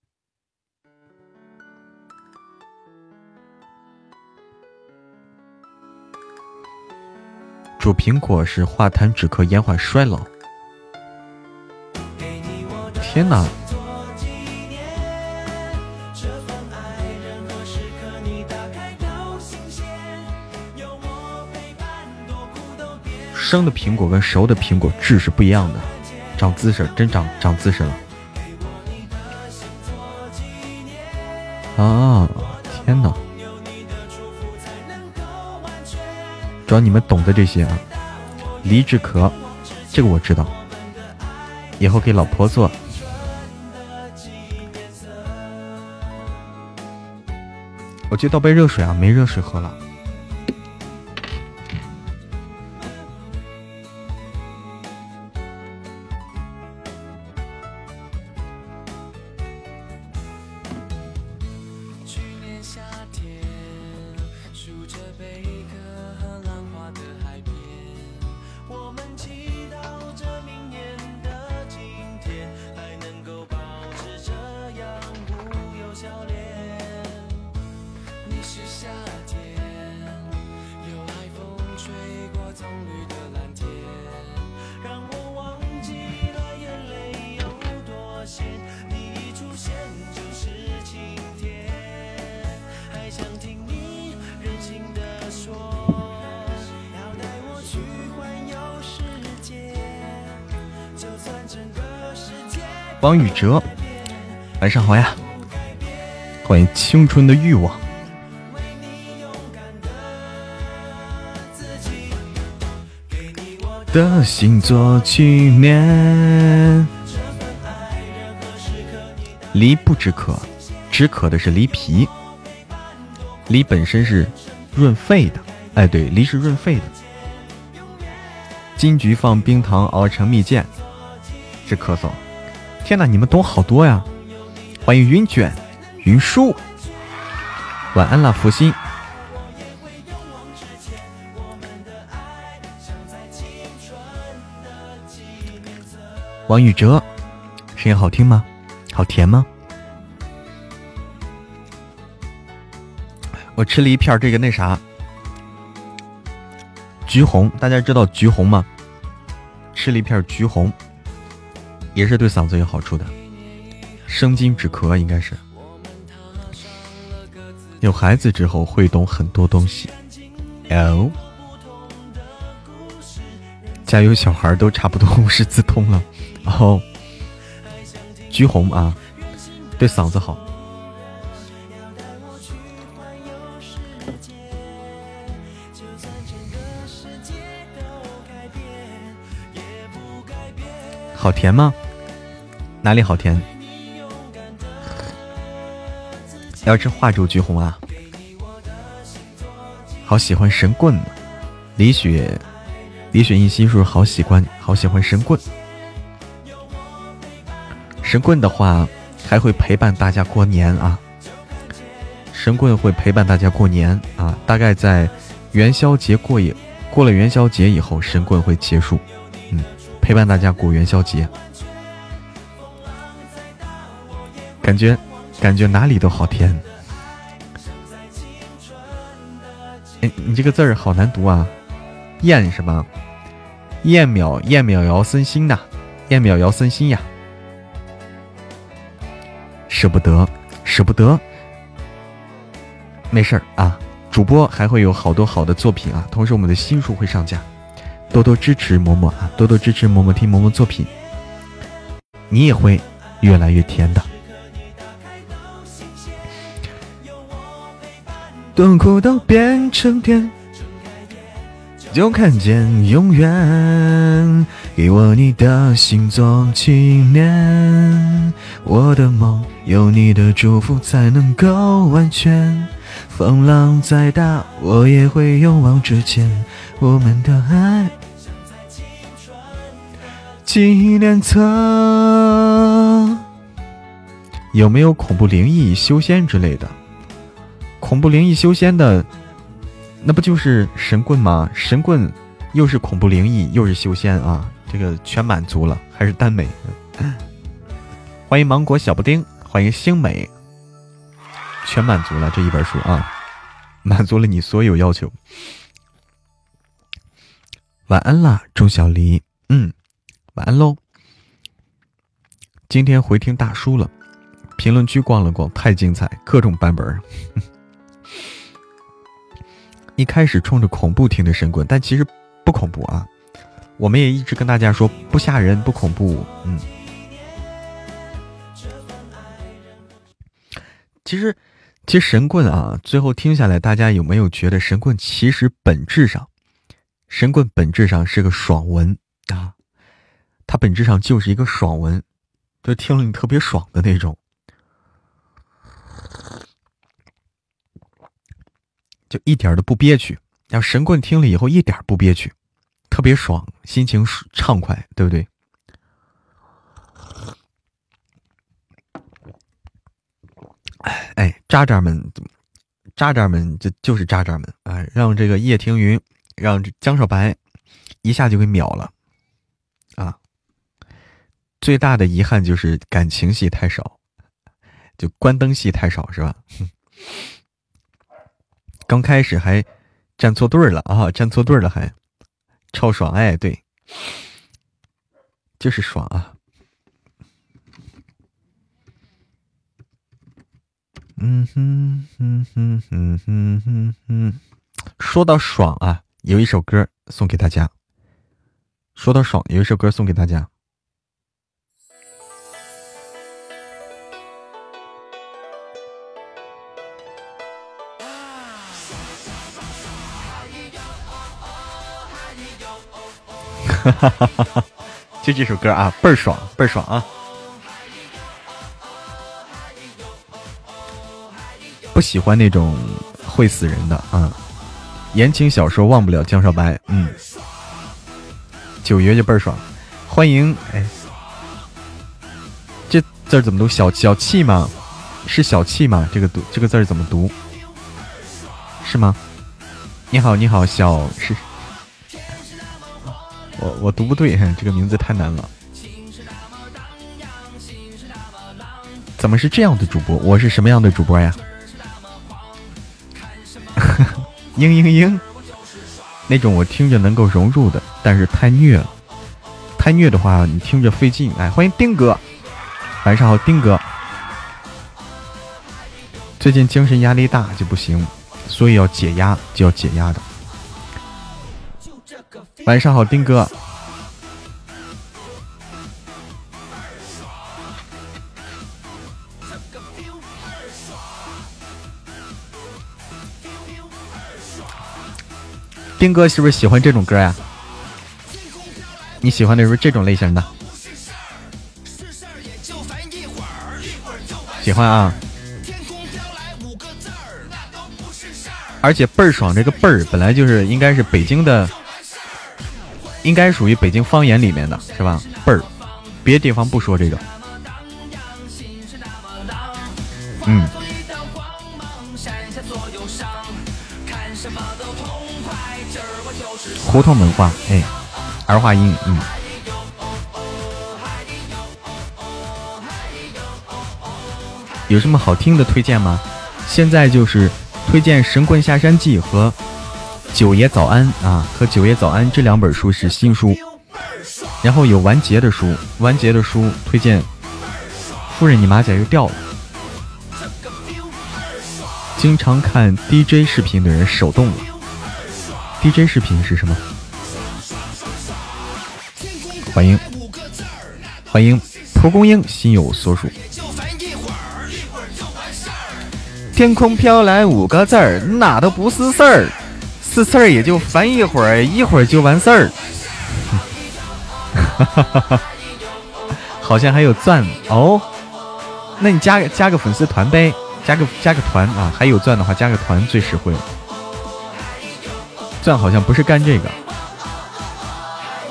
煮苹果是化痰止咳、延缓衰老。天哪！生的苹果跟熟的苹果质是不一样的，长姿势，真长长姿势了。啊！主要你们懂得这些啊，梨治壳，这个我知道，以后给老婆做。我去倒杯热水啊，没热水喝了。王宇哲，晚上好呀！欢迎青春的欲望。的星座纪念。梨不止渴，止渴的是梨皮。梨本身是润肺的，哎，对，梨是润肺的。金桔放冰糖熬成蜜饯，治咳嗽。天哪，你们懂好多呀！欢迎云卷云舒，晚安了，福星。王宇哲，声音好听吗？好甜吗？我吃了一片这个那啥橘红，大家知道橘红吗？吃了一片橘红。也是对嗓子有好处的，生津止咳应该是。有孩子之后会懂很多东西。哦，家有小孩都差不多无师自通了。哦，橘红啊，对嗓子好。好甜吗？哪里好甜？要吃化州橘红啊！好喜欢神棍，李雪，李雪印心是好喜欢，好喜欢神棍。神棍的话还会陪伴大家过年啊！神棍会陪伴大家过年啊！大概在元宵节过也过了元宵节以后，神棍会结束。嗯，陪伴大家过元宵节。感觉，感觉哪里都好甜。哎，你这个字儿好难读啊，燕是吧？燕淼燕淼姚森心呐，燕淼姚森心呀，舍不得，舍不得。没事儿啊，主播还会有好多好的作品啊，同时我们的新书会上架，多多支持嬷嬷啊，多多支持嬷嬷听嬷嬷作品，你也会越来越甜的。痛苦都变成甜。睁开眼就看见永远。给我你的心做纪念，我的梦有你的祝福才能够完全。风浪再大，我也会勇往直前。我们的爱，纪念册。有没有恐怖灵异修仙之类的？恐怖灵异修仙的，那不就是神棍吗？神棍又是恐怖灵异，又是修仙啊！这个全满足了，还是耽美。欢迎芒果小布丁，欢迎星美，全满足了这一本书啊，满足了你所有要求。晚安啦，钟小黎。嗯，晚安喽。今天回听大叔了，评论区逛了逛，太精彩，各种版本。一开始冲着恐怖听的神棍，但其实不恐怖啊。我们也一直跟大家说不吓人不恐怖，嗯。其实，其实神棍啊，最后听下来，大家有没有觉得神棍其实本质上，神棍本质上是个爽文啊？它本质上就是一个爽文，就听了你特别爽的那种，就一点都不憋屈。让神棍听了以后一点不憋屈。特别爽，心情畅快，对不对？哎，渣渣们，渣渣们，这就是渣渣们啊！让这个叶听云，让江少白一下就给秒了啊！最大的遗憾就是感情戏太少，就关灯戏太少，是吧？刚开始还站错队了啊，站错队了还。超爽哎，对，就是爽啊！嗯哼哼哼哼哼哼哼，说到爽啊，有一首歌送给大家。说到爽，有一首歌送给大家。哈 就这首歌啊，倍儿爽，倍儿爽啊！不喜欢那种会死人的啊。言情小说忘不了江少白，嗯。九爷就倍儿爽，欢迎哎，这字怎么读？小小气吗？是小气吗？这个读这个字怎么读？是吗？你好，你好，小是。我我读不对，这个名字太难了。怎么是这样的主播？我是什么样的主播呀？嘤嘤嘤，那种我听着能够融入的，但是太虐了。太虐的话，你听着费劲。哎，欢迎丁哥，晚上好，丁哥。最近精神压力大就不行，所以要解压，就要解压的。晚上好，丁哥。丁哥是不是喜欢这种歌呀？你喜欢的是不是这种类型的？喜欢啊！而且倍儿爽，这个倍儿本来就是应该是北京的。应该属于北京方言里面的是吧？倍儿，别地方不说这个。嗯。胡同文化，哎，儿化音，嗯。有什么好听的推荐吗？现在就是推荐《神棍下山记》和。九爷早安啊，和九爷早安这两本书是新书，然后有完结的书，完结的书推荐。夫人，你马甲又掉了。经常看 DJ 视频的人手动了。DJ 视频是什么？欢迎，欢迎蒲公英心有所属。天空飘来五个字儿，那都不是事儿。是事儿也就烦一会儿，一会儿就完事儿。好像还有钻哦，那你加个加个粉丝团呗，加个加个团啊，还有钻的话加个团最实惠了。钻好像不是干这个，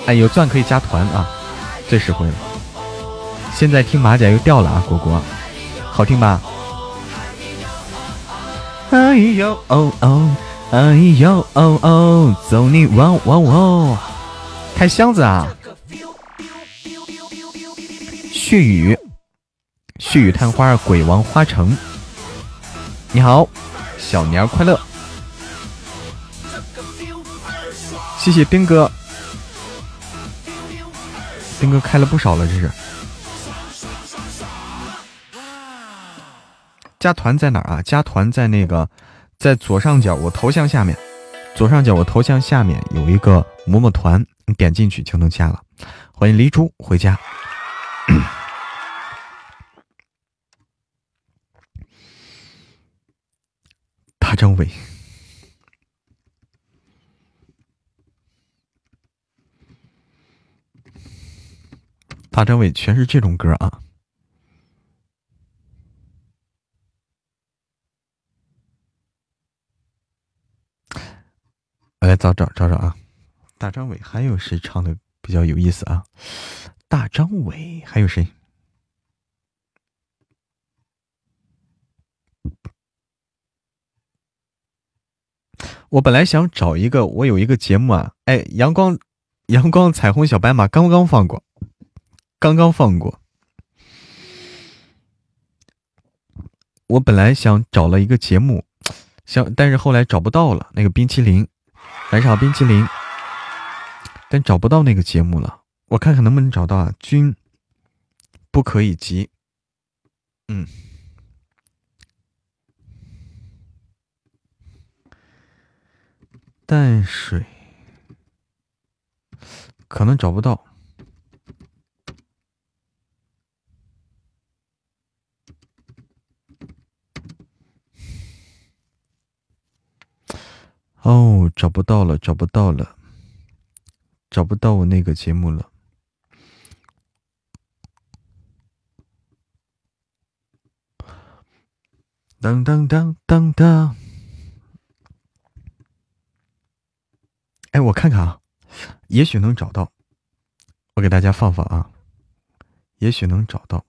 哎，有钻可以加团啊，最实惠了。现在听马甲又掉了啊，果果，好听吧？哎呦哦哦，哎呦哦哦，走你哇哇哇！开箱子啊！血雨，血雨探花，鬼王花城，你好，小年快乐！谢谢兵哥，兵哥开了不少了，这是。加团在哪儿啊？加团在那个，在左上角我头像下面，左上角我头像下面有一个嬷嬷团，你点进去就能加了。欢迎黎珠回家。大张伟。大张伟全是这种歌啊！找找找找啊！大张伟还有谁唱的比较有意思啊？大张伟还有谁？我本来想找一个，我有一个节目啊，哎，阳光阳光彩虹小白马刚刚放过。刚刚放过，我本来想找了一个节目，想但是后来找不到了那个冰淇淋，来场冰淇淋，但找不到那个节目了，我看看能不能找到啊？君。不可以急，嗯，淡水。可能找不到。哦，找不到了，找不到了，找不到我那个节目了。当当当当当！哎，我看看啊，也许能找到，我给大家放放啊，也许能找到。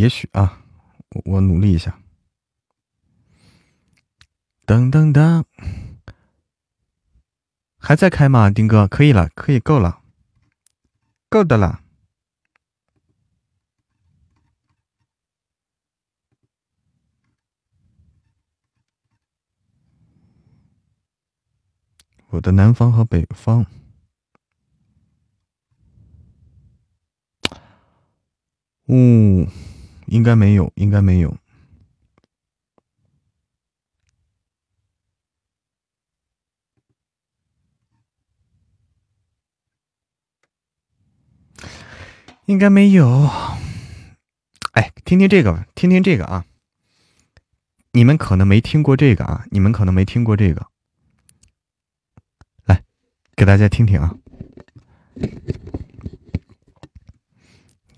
也许啊，我努力一下。噔噔噔，还在开吗，丁哥？可以了，可以够了，够的了。我的南方和北方。嗯。应该没有，应该没有，应该没有。哎，听听这个吧，听听这个啊！你们可能没听过这个啊，你们可能没听过这个。来，给大家听听啊，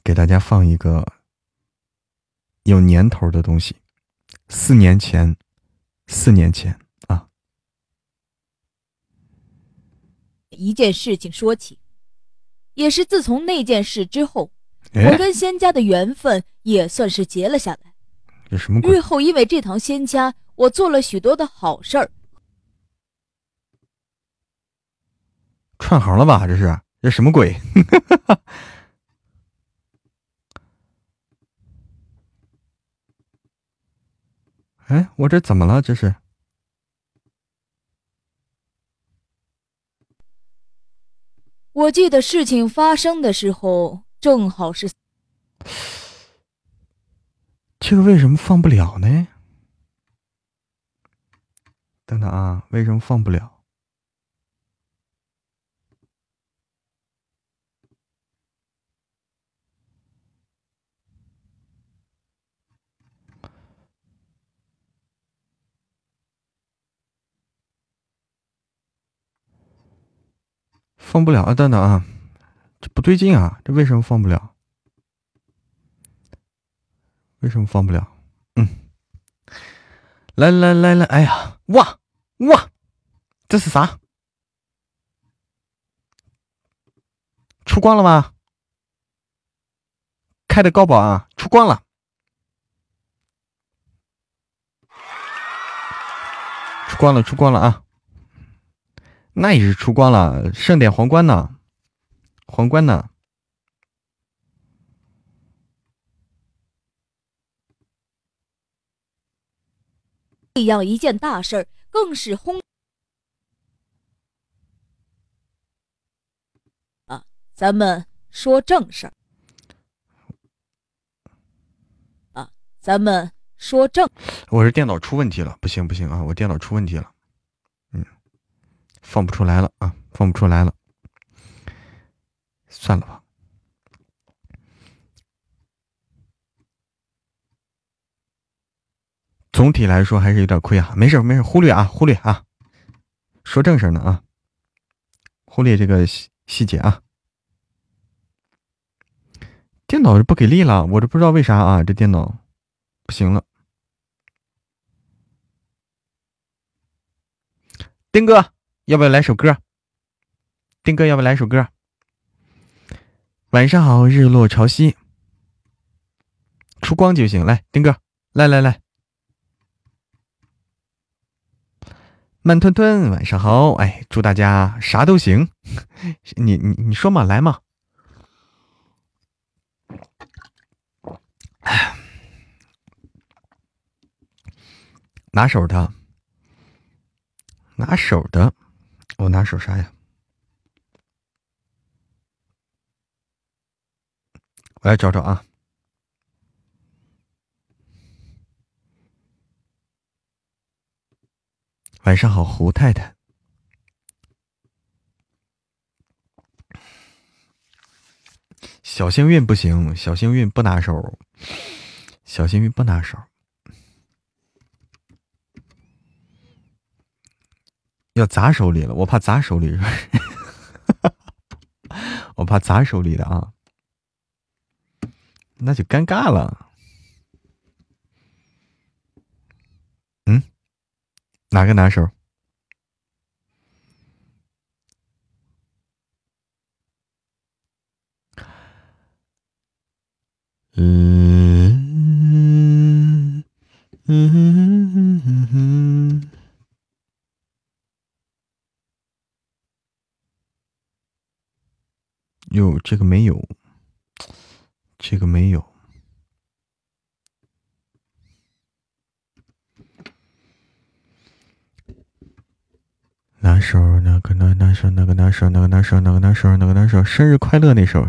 给大家放一个。有年头的东西，四年前，四年前啊，
一件事情说起，也是自从那件事之后，我跟仙家的缘分也算是结了下来。
这什么？
日后因为这堂仙家，我做了许多的好事儿。
串行了吧？这是这什么鬼？哎我这怎么了？这是？
我记得事情发生的时候正好是
这个为什么放不了呢？等等啊为什么放不了？放不了啊，等等啊，这不对劲啊，这为什么放不了？为什么放不了？嗯。来来来来，哎呀，哇哇，这是啥？出光了吗？开的高保啊，出光了。出光了出光了啊。那也是出关了，盛典皇冠呢，皇冠呢？
这样一件大事儿，更是轰啊！咱们说正事儿啊，咱们说正。
我是电脑出问题了，不行不行啊，我电脑出问题了。放不出来了啊放不出来了。算了吧。总体来说还是有点亏啊。没事没事忽略啊忽略啊。说正事呢啊。忽略这个细细节啊。电脑是不给力了我这不知道为啥啊这电脑。不行了。丁哥。要不要来首歌，丁哥？要不要来首歌？晚上好，日落潮汐，出光就行。来，丁哥，来来来，慢吞吞，晚上好。哎，祝大家啥都行。你你你说嘛，来嘛。哎，拿手的，拿手的。我拿手啥呀。我来找找啊。晚上好胡太太。小幸运不行小幸运不拿手小幸运不拿手要砸手里了，我怕砸手里，我怕砸手里的啊，那就尴尬了。嗯，哪个拿手？嗯。有这个没有？这个没有。哪首？哪个？哪哪首？哪个？哪首？哪个？哪首？哪个？哪首？哪个？哪首？生日快乐那首？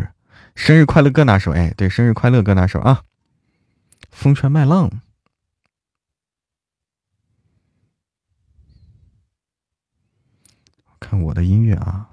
生日快乐歌哪首？哎，对，生日快乐歌哪首啊？《风传麦浪》。看我的音乐啊。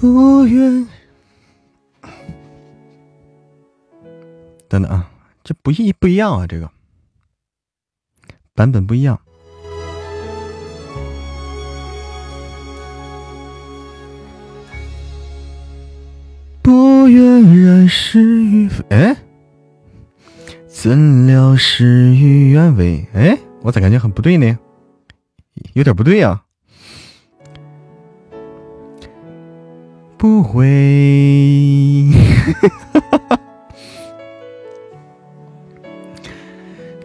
不愿，等等啊，这不一不一样啊？这个版本不一样。不愿染是与非，哎，怎料事与愿违？哎，我咋感觉很不对呢？有点不对呀。不会。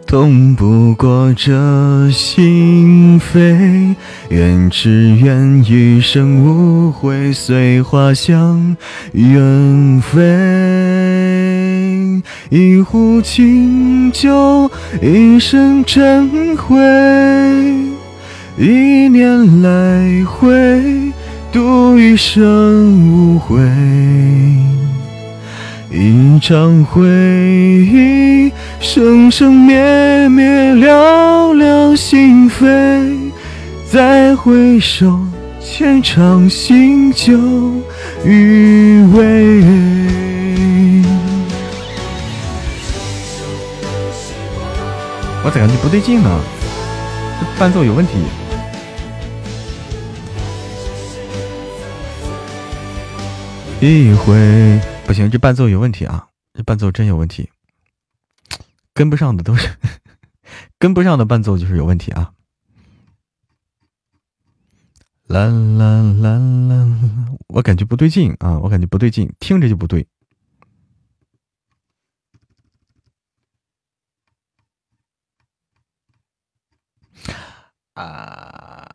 痛不过这心扉，愿只愿余生无悔，随花香远飞。一壶清酒，一生尘灰，一念来回，度余生无悔。一场回忆，生生灭灭，寥寥心扉。再回首，浅尝心酒余味。我咋感觉不对劲呢？这伴奏有问题。一回。不行，这伴奏有问题啊！这伴奏真有问题，跟不上的都是 跟不上的伴奏就是有问题啊！啦啦啦啦，我感觉不对劲啊！我感觉不对劲，听着就不对啊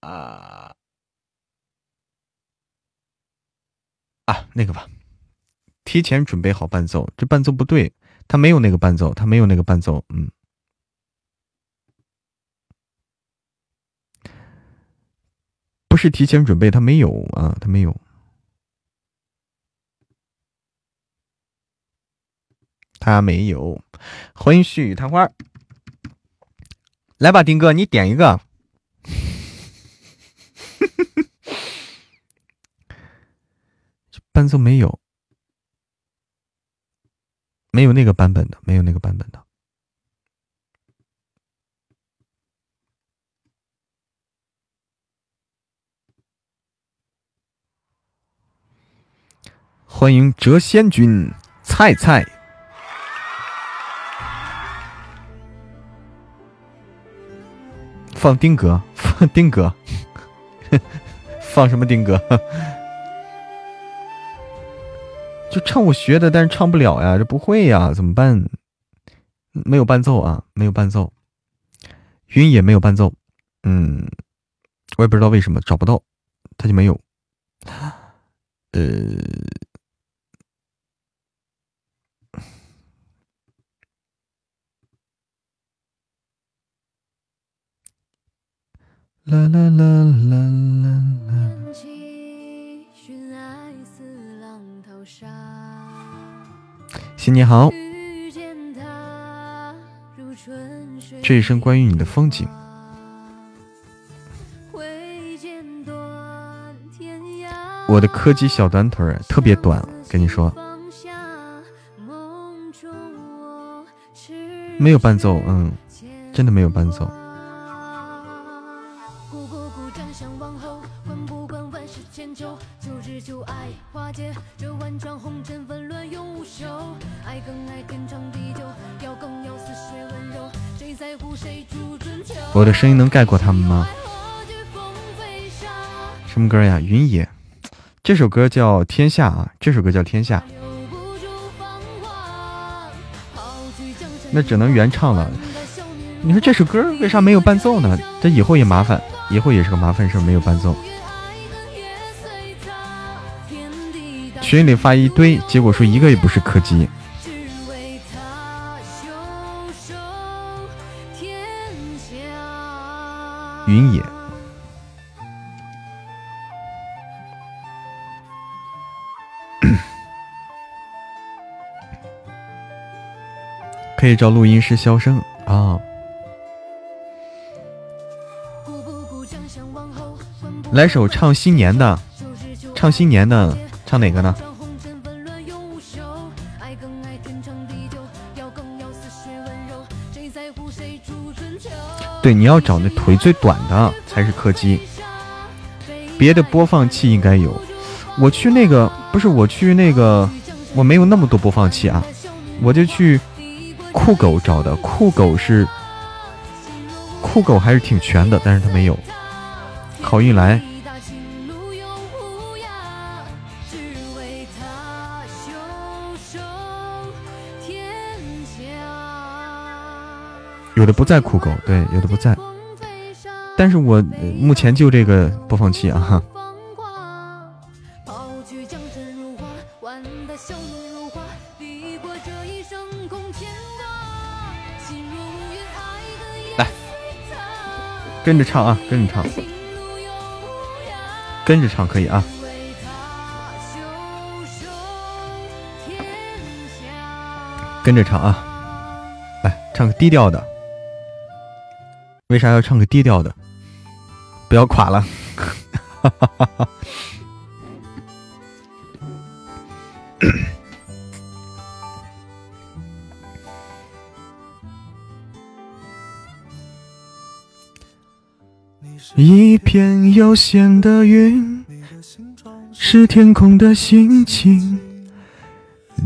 啊！啊，那个吧，提前准备好伴奏，这伴奏不对，他没有那个伴奏，他没有那个伴奏，嗯，不是提前准备，他没有啊，他没有，他没有，欢迎絮语探花，来吧，丁哥，你点一个。伴奏没有，没有那个版本的，没有那个版本的。欢迎谪仙君菜菜，放丁哥，放丁哥，放什么丁哥？就唱我学的，但是唱不了呀，这不会呀，怎么办？没有伴奏啊，没有伴奏，云也没有伴奏，嗯，我也不知道为什么找不到，他就没有。呃，啦啦啦啦啦啦。新年好，这一生关于你的风景。我的柯基小短腿特别短，跟你说，没有伴奏，嗯，真的没有伴奏。我的声音能盖过他们吗？什么歌呀？云野，这首歌叫《天下》啊，这首歌叫《天下》，那只能原唱了。你说这首歌为啥没有伴奏呢？这以后也麻烦，以后也是个麻烦事，没有伴奏。群里发一堆，结果说一个也不是柯基。云野，可以找录音师肖声啊。来首唱新年的，唱新年的，唱哪个呢？对，你要找那腿最短的才是柯基，别的播放器应该有。我去那个不是我去那个我没有那么多播放器啊，我就去酷狗找的。酷狗是酷狗还是挺全的，但是它没有。好运来。有的不在酷狗，对，有的不在。但是我目前就这个播放器啊。来，跟着唱啊，跟着唱，跟着唱可以啊。跟着唱啊，来唱个低调的。为啥要唱个低调的？不要垮了！一片悠闲的云，是天空的心情。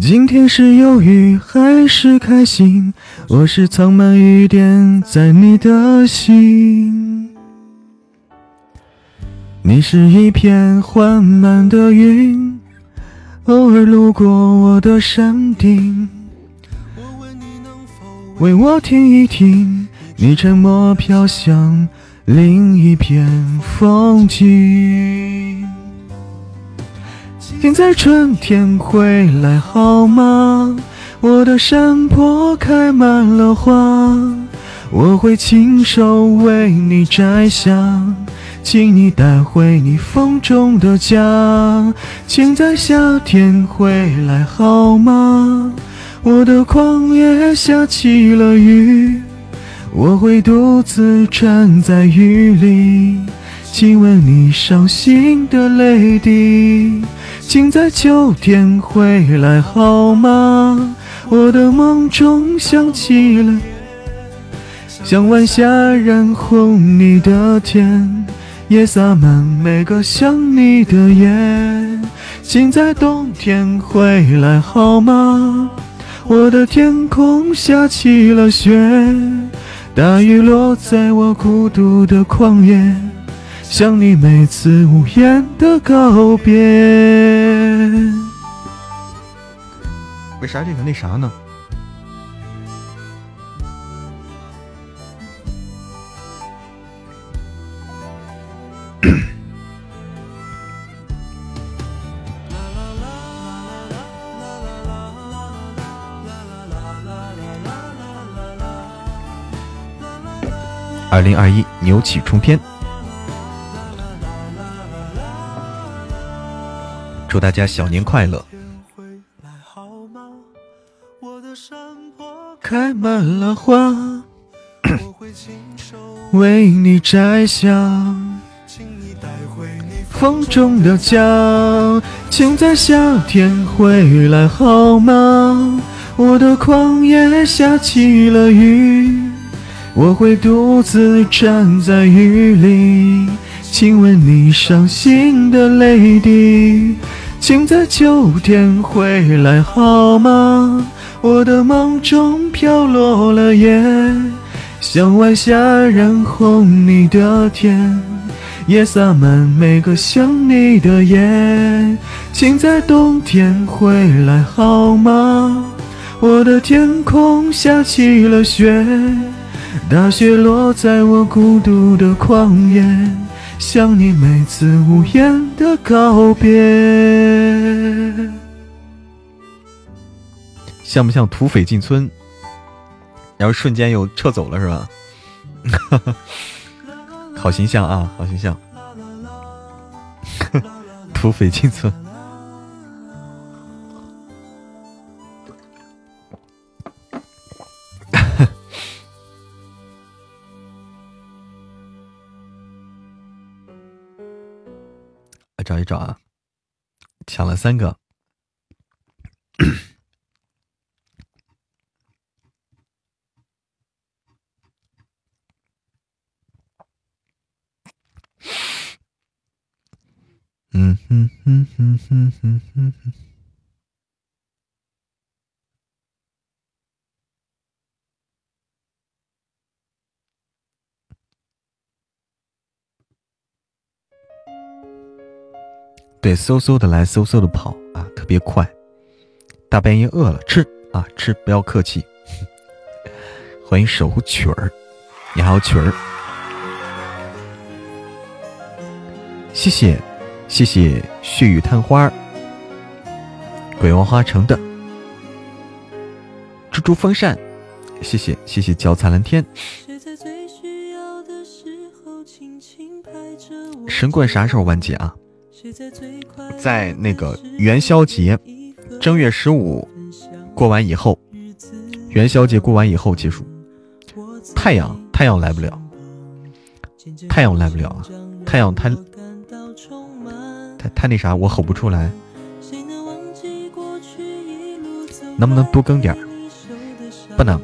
今天是忧郁还是开心？我是藏满雨点在你的心。你是一片缓慢的云，偶尔路过我的山顶。为我听一听，你沉默飘向另一片风景。请在春天回来好吗？我的山坡开满了花，我会亲手为你摘下，请你带回你风中的家。请在夏天回来好吗？我的旷野下起了雨，我会独自站在雨里，亲吻你伤心的泪滴。请在秋天回来好吗？我的梦中响起了像晚霞染红你的天，也洒满每个想你的夜。请在冬天回来好吗？我的天空下起了雪，大雨落在我孤独的旷野。像你每次无言的告别。为啥这个那啥呢？二零二一，牛气冲天。祝大家小年快乐！开满了花，为你摘下，风中的家。请在夏天回来好吗？我的旷野下起了雨，我会独自站在雨里。亲吻你伤心的泪滴，请在秋天回来好吗？我的梦中飘落了叶，像晚霞染红你的天，也洒满每个想你的夜。请在冬天回来好吗？我的天空下起了雪，大雪落在我孤独的旷野。想你每次无言的告别，像不像土匪进村，然后瞬间又撤走了是吧？好形象啊，好形象！土匪进村。找一找啊，抢了三个。嗯哼哼哼哼哼哼哼对嗖嗖的来嗖嗖的跑啊特别快大半夜饿了吃啊吃不要客气。欢迎守护曲儿你好曲儿。谢谢谢谢血雨探花，鬼王花城的猪猪风扇，谢谢谢谢脚踩蓝天。神棍啥时候完结啊？在那个元宵节，正月十五过完以后，元宵节过完以后结束。太阳，太阳来不了，太阳来不了啊！太阳太，太太那啥，我吼不出来。能不能多更点儿？不能，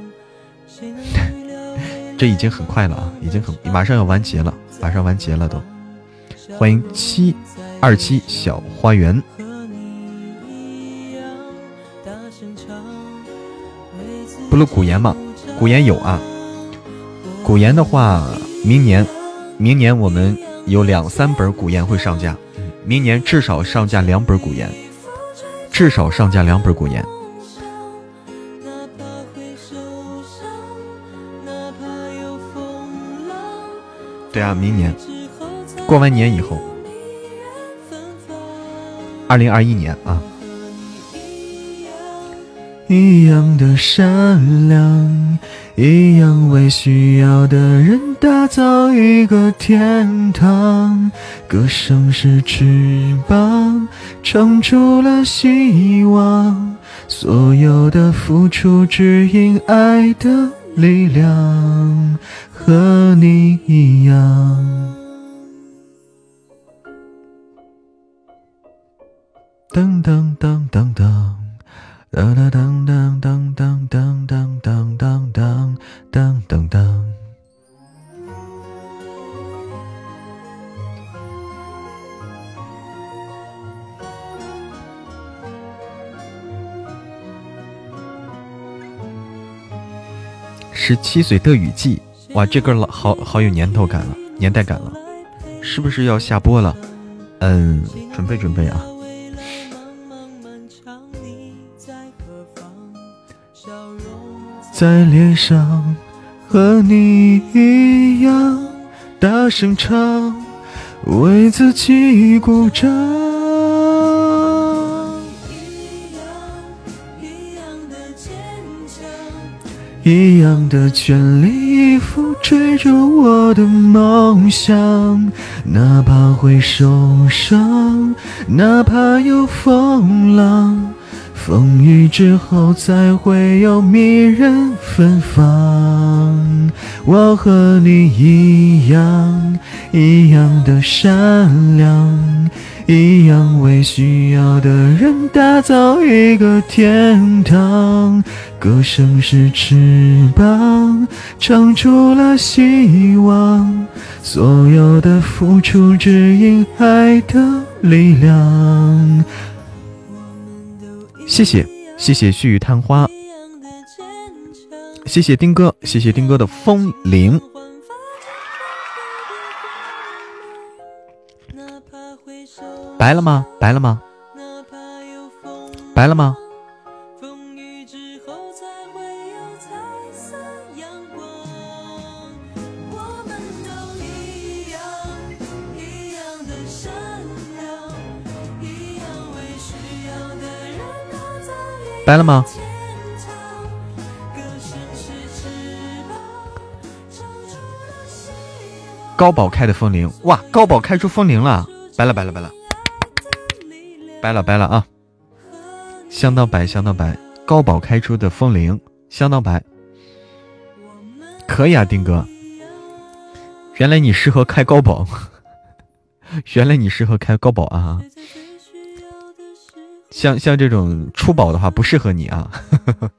这已经很快了啊，已经很马上要完结了，马上完结了都。欢迎七二七小花园。不录古言吗？古言有啊。古言的话，明年，明年我们有两三本古言会上架，明年至少上架两本古言，至少上架两本古言。对啊，明年过完年以后，二零二一年啊。一样的善良。一样为需要的人打造一个天堂，歌声是翅膀，撑出了希望。所有的付出只因爱的力量，和你一样。噔噔噔噔噔。当当当当当当当当当当当当当。十七岁的雨季，哇，这歌老好好有年头感了，年代感了，是不是要下播了？嗯，准备准备啊。在脸上和你一样大声唱，为自己鼓掌。一样的全力以赴追逐我的梦想，哪怕会受伤，哪怕有风浪。风雨之后，才会有迷人芬芳。我和你一样，一样的善良，一样为需要的人打造一个天堂。歌声是翅膀，唱出了希望。所有的付出，只因爱的力量。谢谢谢谢旭雨探花，谢谢丁哥，谢谢丁哥的风铃。白了吗？白了吗？白了吗？白了吗？高宝开的风铃，哇！高宝开出风铃了，白了白了白了，白了白了啊！相当白，相当白。高宝开出的风铃相当白，可以啊，丁哥。原来你适合开高宝，原来你适合开高宝啊！像像这种出宝的话不适合你啊。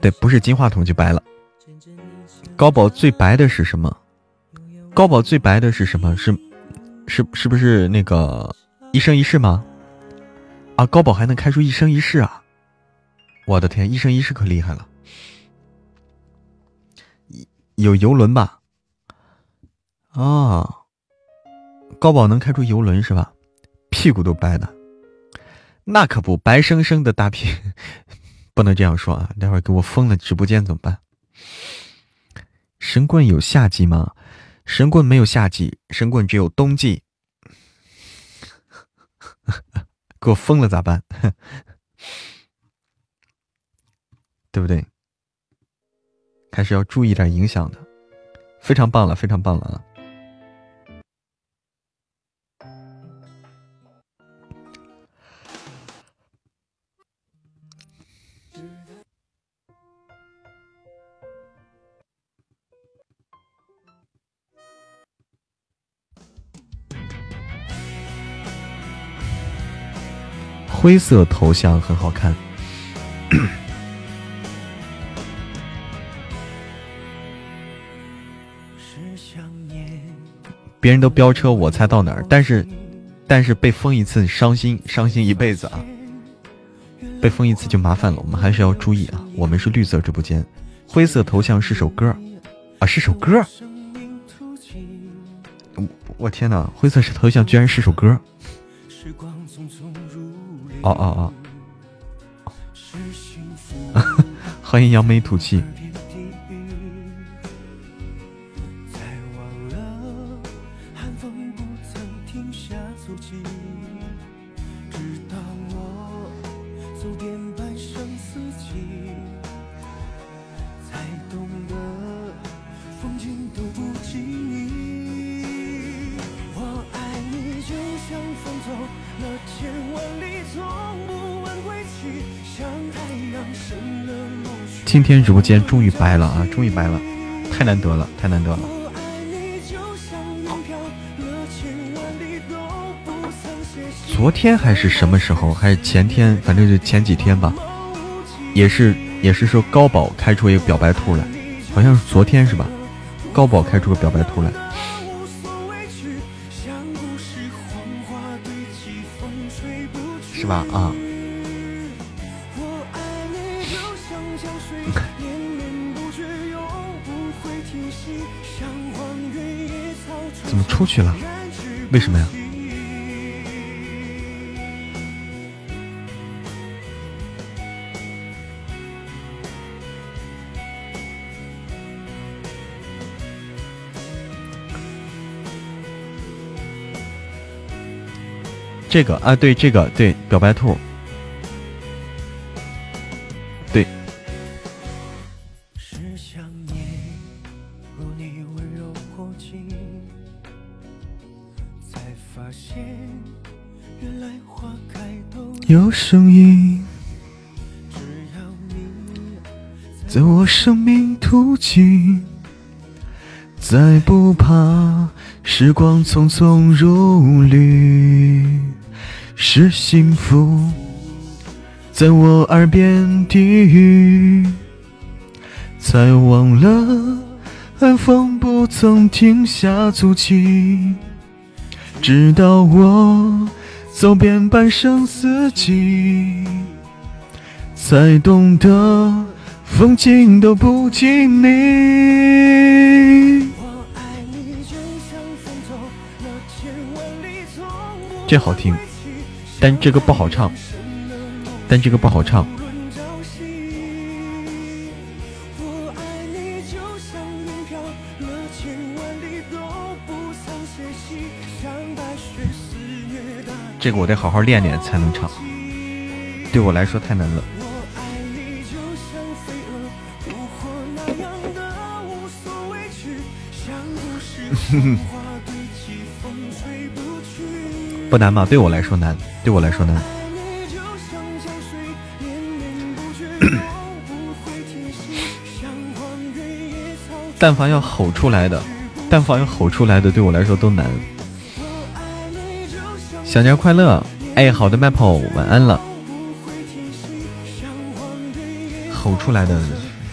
对，不是金话筒就白了。高宝最白的是什么？高宝最白的是什么？是是是不是那个一生一世吗？啊，高宝还能开出一生一世啊！我的天，一生一世可厉害了。
有游轮吧？哦，高宝能开出游轮是吧？屁股都白的，那可不，白生生的大屁，不能这样说啊！待会给我封了直播间怎么办？神棍有夏季吗？神棍没有夏季，神棍只有冬季。给我封了咋办？对不对？还是要注意点影响的。非常棒了，非常棒了啊！灰色头像很好看，别人都飙车，我才到哪儿？但是，但是被封一次，伤心，伤心一辈子啊！被封一次就麻烦了，我们还是要注意啊！我们是绿色直播间，灰色头像是首歌啊，是首歌。我天哪，灰色是头像居然是首歌！哦哦哦！欢迎扬眉吐气。天直播间终于白了啊！终于白了，太难得了，太难得了。昨天还是什么时候？还是前天？反正就前几天吧。也是，也是说高宝开出一个表白图来，好像是昨天是吧？高宝开出个表白图来，是吧？啊。出去了，为什么呀？这个啊，对，这个对，表白兔。匆匆如旅，是幸福在我耳边低语，才忘了寒风不曾停下足迹，直到我。走遍半生四季，才懂得风景都不及你。这好听，但这个不好唱，但这个不好唱。这个我得好好练练才能唱，对我来说太难了。哼 哼不难吧？对我来说难，对我来说难。但凡要吼出来的，但凡要吼出来的，对我来说都难。小年快乐！哎，好的，Maple，晚安了。吼出来的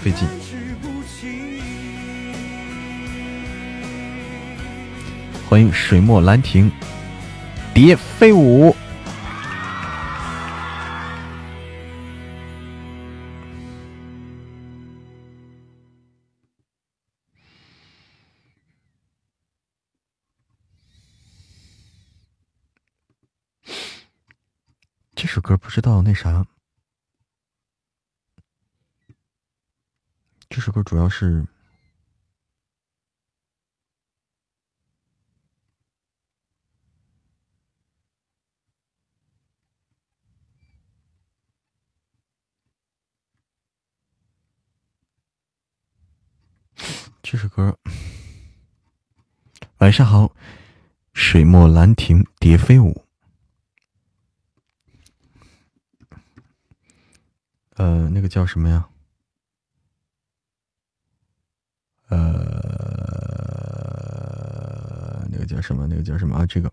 飞机，欢迎水墨兰亭，蝶飞舞这
首歌不知道那啥。这首歌主要是首歌，晚上好，水墨兰亭蝶飞舞。呃，那个叫什么呀？呃，那个叫什么？那个叫什么啊？这个。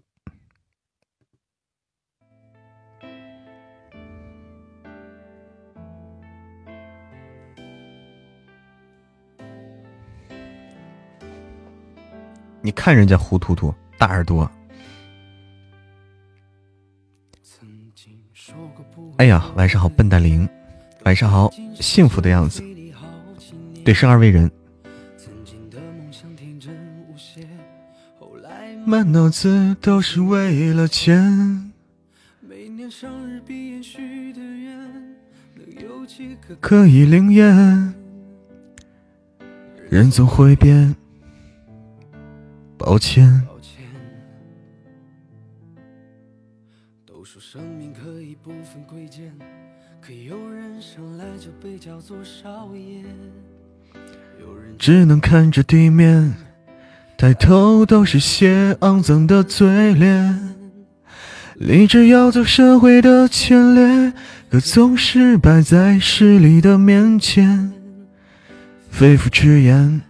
你看人家胡图图大耳朵，哎呀，晚上好，笨蛋灵，晚上好，幸福的样子，对，生而为人，满脑子都是为了钱，
每年生日闭眼许的愿，能有几个
可以灵验，人总会变。抱歉。都说生命可以不分贵贱，可有人生来就被叫做少爷。有人只能看着地面，抬头都是些肮脏的嘴脸。立志要走社会的前列，可总是摆在势力的面前。肺腑之言，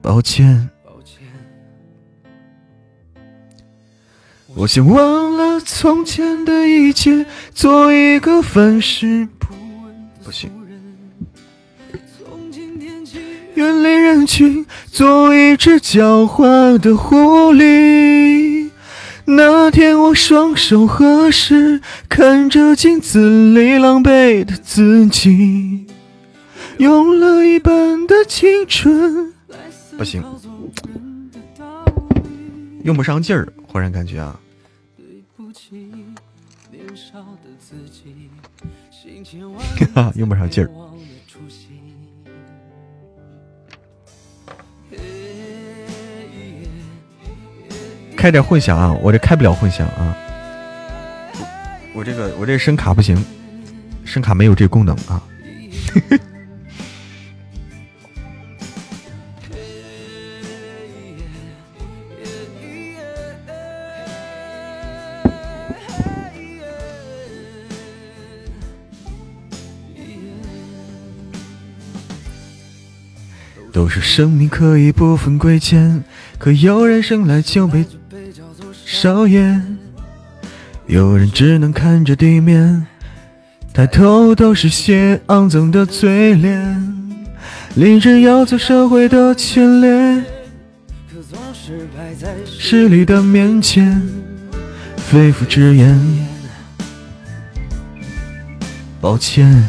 抱歉。我想忘了从前的一切，做一个凡事不问不行。从今天起，远离人群，做一只狡猾的狐狸。那天我双手合十，看着镜子里狼狈的自己，用了一半的青春。不行，用不上劲儿。忽然感觉啊，用不上劲儿。开点混响啊，我这开不了混响啊，我这个我这声卡不行，声卡没有这功能啊。说生命可以不分贵贱，可有人生来就被少爷，有人只能看着地面，抬头都是些肮脏的嘴脸。立志要走社会的前列，可总是摆在势力的面前，肺腑之言，抱歉。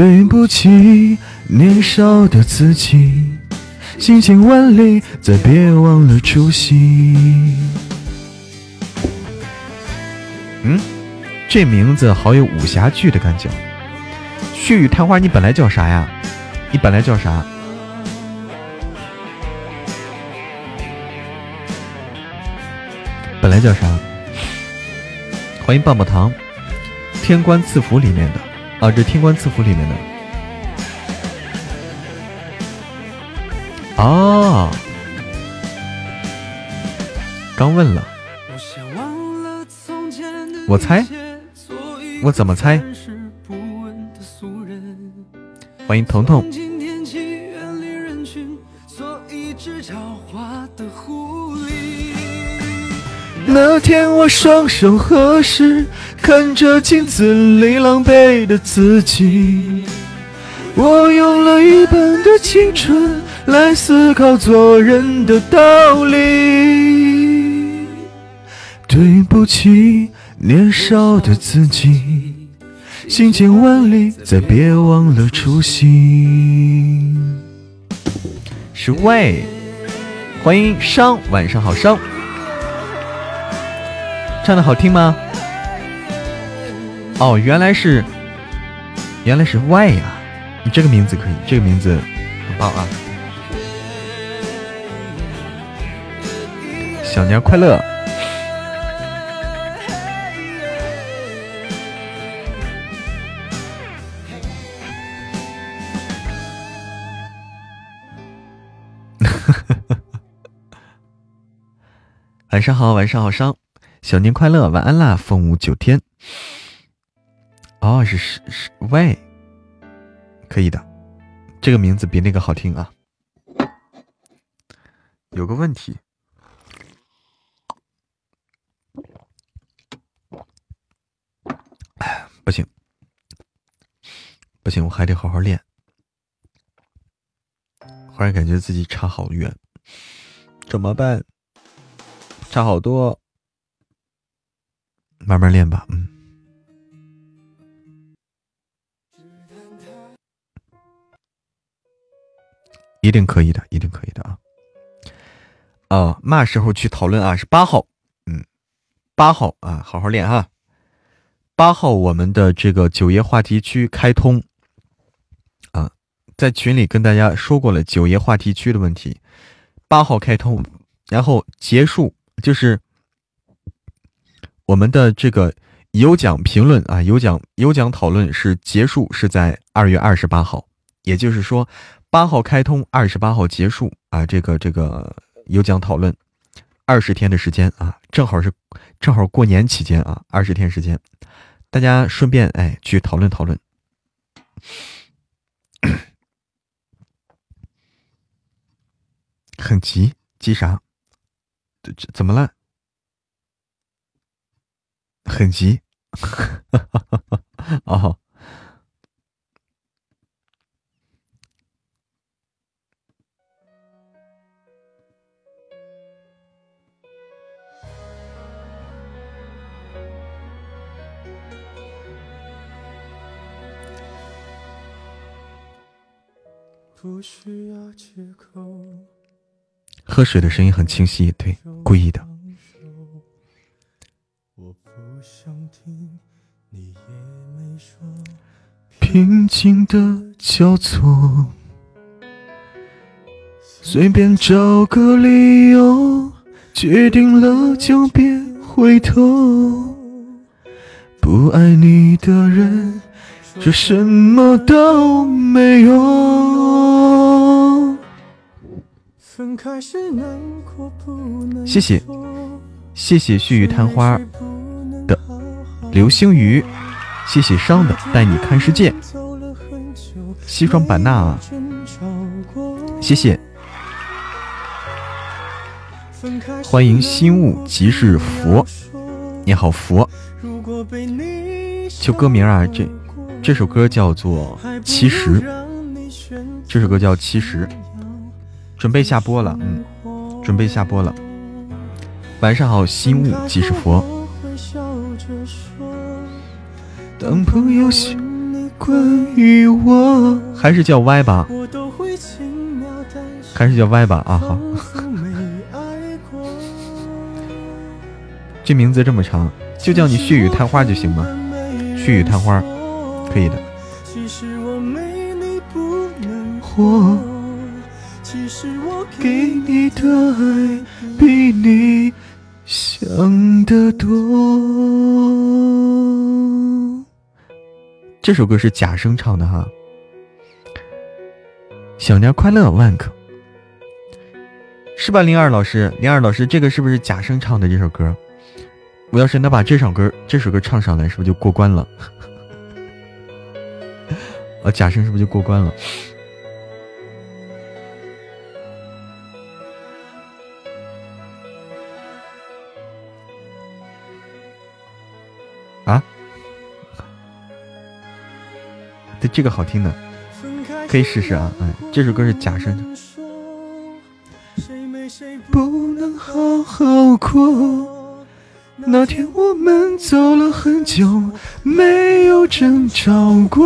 对不起，年少的自己，行千万里，再别忘了初心。嗯，这名字好有武侠剧的感觉。血雨探花，你本来叫啥呀？你本来叫啥？本来叫啥？欢迎棒棒糖，天官赐福里面的。啊，这天官赐福里面的啊，刚问了，我猜，我怎么猜？欢迎彤彤。那天我双手合十，看着镜子里狼狈的自己。我用了一半的青春来思考做人的道理。对不起，年少的自己，行千万里，再别忘了初心。是喂，欢迎商，晚上好，商。唱的好听吗？哦，原来是，原来是 Y 呀，你这个名字可以，这个名字很棒啊！小年快乐！晚上好，晚上好，商。小年快乐，晚安啦！凤舞九天，哦，是是是喂，可以的，这个名字比那个好听啊。有个问题，不行，不行，我还得好好练。忽然感觉自己差好远，怎么办？差好多。慢慢练吧，嗯，一定可以的，一定可以的啊！哦，嘛时候去讨论啊？是八号，嗯，八号啊，好好练哈。八号我们的这个九爷话题区开通啊，在群里跟大家说过了九爷话题区的问题，八号开通，然后结束就是。我们的这个有奖评论啊，有奖有奖讨论是结束是在二月二十八号，也就是说八号开通，二十八号结束啊。这个这个有奖讨论二十天的时间啊，正好是正好过年期间啊，二十天时间，大家顺便哎去讨论讨论。很急，急啥？这这怎么了？很急，哦。喝水的声音很清晰，对，故意的。平静的交错，随便找个理由，决定了就别回头。不爱你的人，就什么都没有。谢谢，谢谢旭雨探花的流星雨。谢谢伤的带你看世界，西双版纳，谢谢，欢迎心物即是佛，你好佛，就歌名啊，这这首歌叫做其实，这首歌叫其实，准备下播了，嗯，准备下播了，晚上好，心物即是佛。当朋友想你关于我，还是叫 Y 吧，还是叫 Y 吧啊好，这名字这么长，就叫你血雨探花就行吗？血雨探花，可以的。我给你的爱比你想的多。这首歌是假声唱的哈，小年快乐万可，是吧？灵儿老师，灵儿老师，这个是不是假声唱的这首歌？我要是能把这首歌这首歌唱上来，是不是就过关了？啊，假声是不是就过关了？啊？对这个好听的，可以试试啊！哎，这首歌是假声的。谁不能好好过。那天我们走了很久，没有争吵过。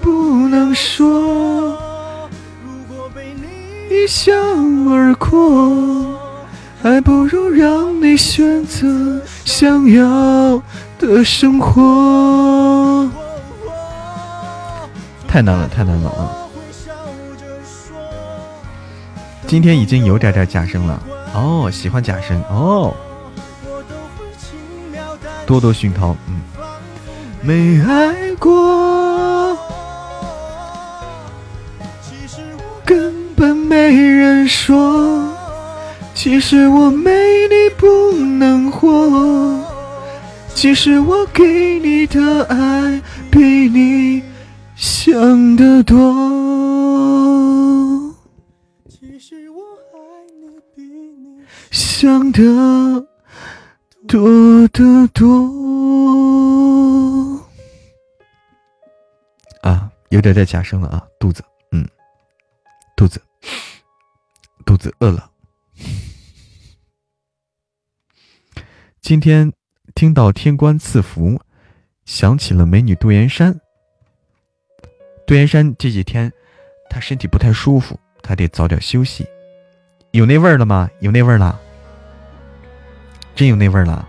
不能说，一笑而过，还不如让你选择想要的生活。太难了，太难了啊！今天已经有点点假声了哦，喜欢假声哦。多多熏陶，嗯，没爱过，根本没人说，其实我没你不能活，其实我给你的爱比你。想的多，想的多得多啊，有点在假声了啊，肚子，嗯，肚子，肚子饿了。今天听到天官赐福，想起了美女杜岩山。杜岩山这几天，他身体不太舒服，他得早点休息。有那味儿了吗？有那味儿了，真有那味儿了。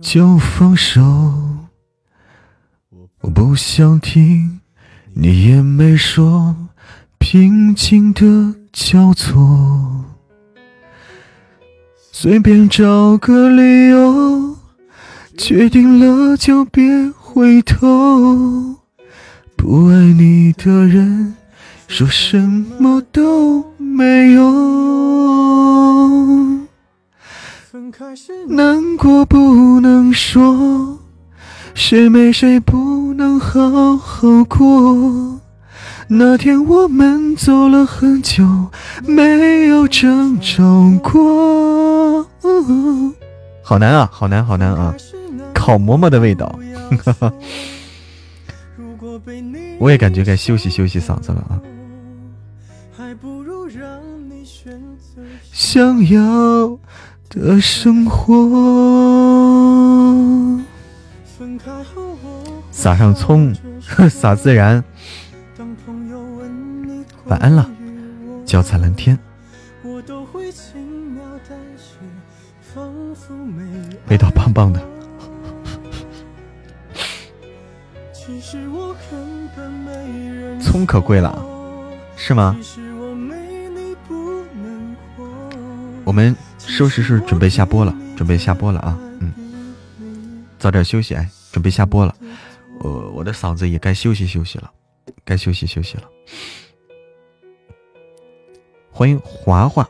就放手，我不想听，你也没说，平静的。交错，随便找个理由，决定了就别回头。不爱你的人，说什么都没用。难过不能说，谁没谁不能好好过。那天我们走了很久，没有争吵过。好难啊，好难，好难啊！烤馍馍的味道，我也感觉该休息休息嗓子了啊。想要的生活，撒上葱，撒孜然。晚安了，脚踩蓝天，味道棒棒的。葱可贵了，是吗？我们收拾是准备下播了，准备下播了啊！嗯，早点休息，哎，准备下播了。我我的嗓子也该休息休息了，该休息休息了。欢迎华华，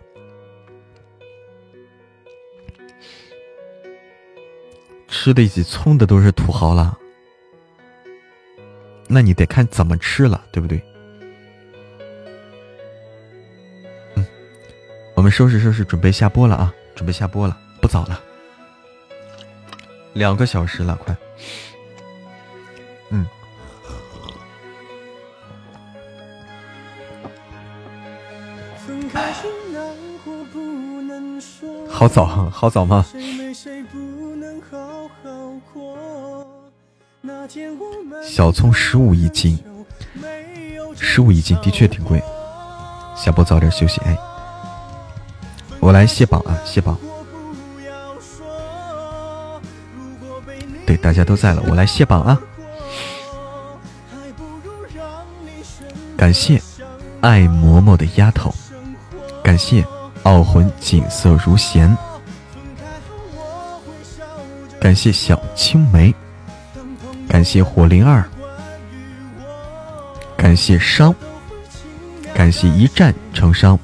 吃得起葱的都是土豪了，那你得看怎么吃了，对不对？嗯，我们收拾收拾，准备下播了啊！准备下播了，不早了，两个小时了，快。嗯。好早，好早吗？小葱十五一斤，十五一斤的确挺贵。下播早点休息，哎，我来卸榜啊，卸榜。对，大家都在了，我来卸榜啊。感谢爱嬷嬷的丫头，感谢。傲魂锦瑟如弦，感谢小青梅，感谢火灵儿，感谢伤，感谢一战成伤，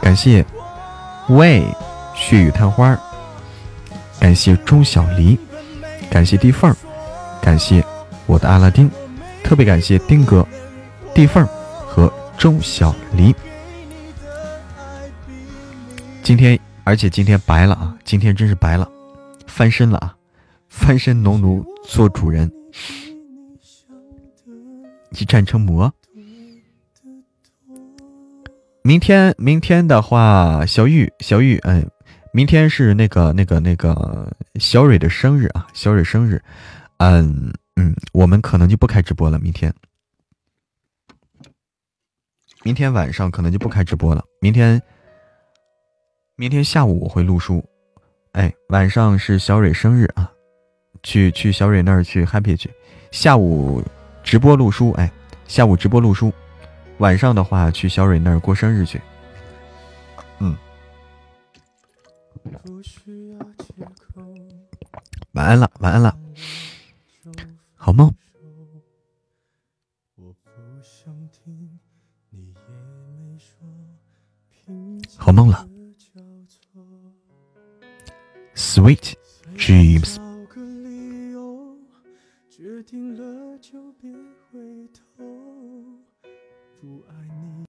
感谢喂血雨探花，感谢钟小离，感谢地缝，感谢我的阿拉丁，特别感谢丁哥、地缝和钟小黎。今天，而且今天白了啊！今天真是白了，翻身了啊！翻身农奴做主人，一战成魔。明天，明天的话，小玉，小玉，嗯，明天是那个、那个、那个小蕊的生日啊！小蕊生日，嗯嗯，我们可能就不开直播了。明天，明天晚上可能就不开直播了。明天。明天下午我会录书，哎，晚上是小蕊生日啊，去去小蕊那儿去 happy 去，下午直播录书，哎，下午直播录书，晚上的话去小蕊那儿过生日去，嗯，晚安了，晚安了，好梦，好梦了。Sweet dreams.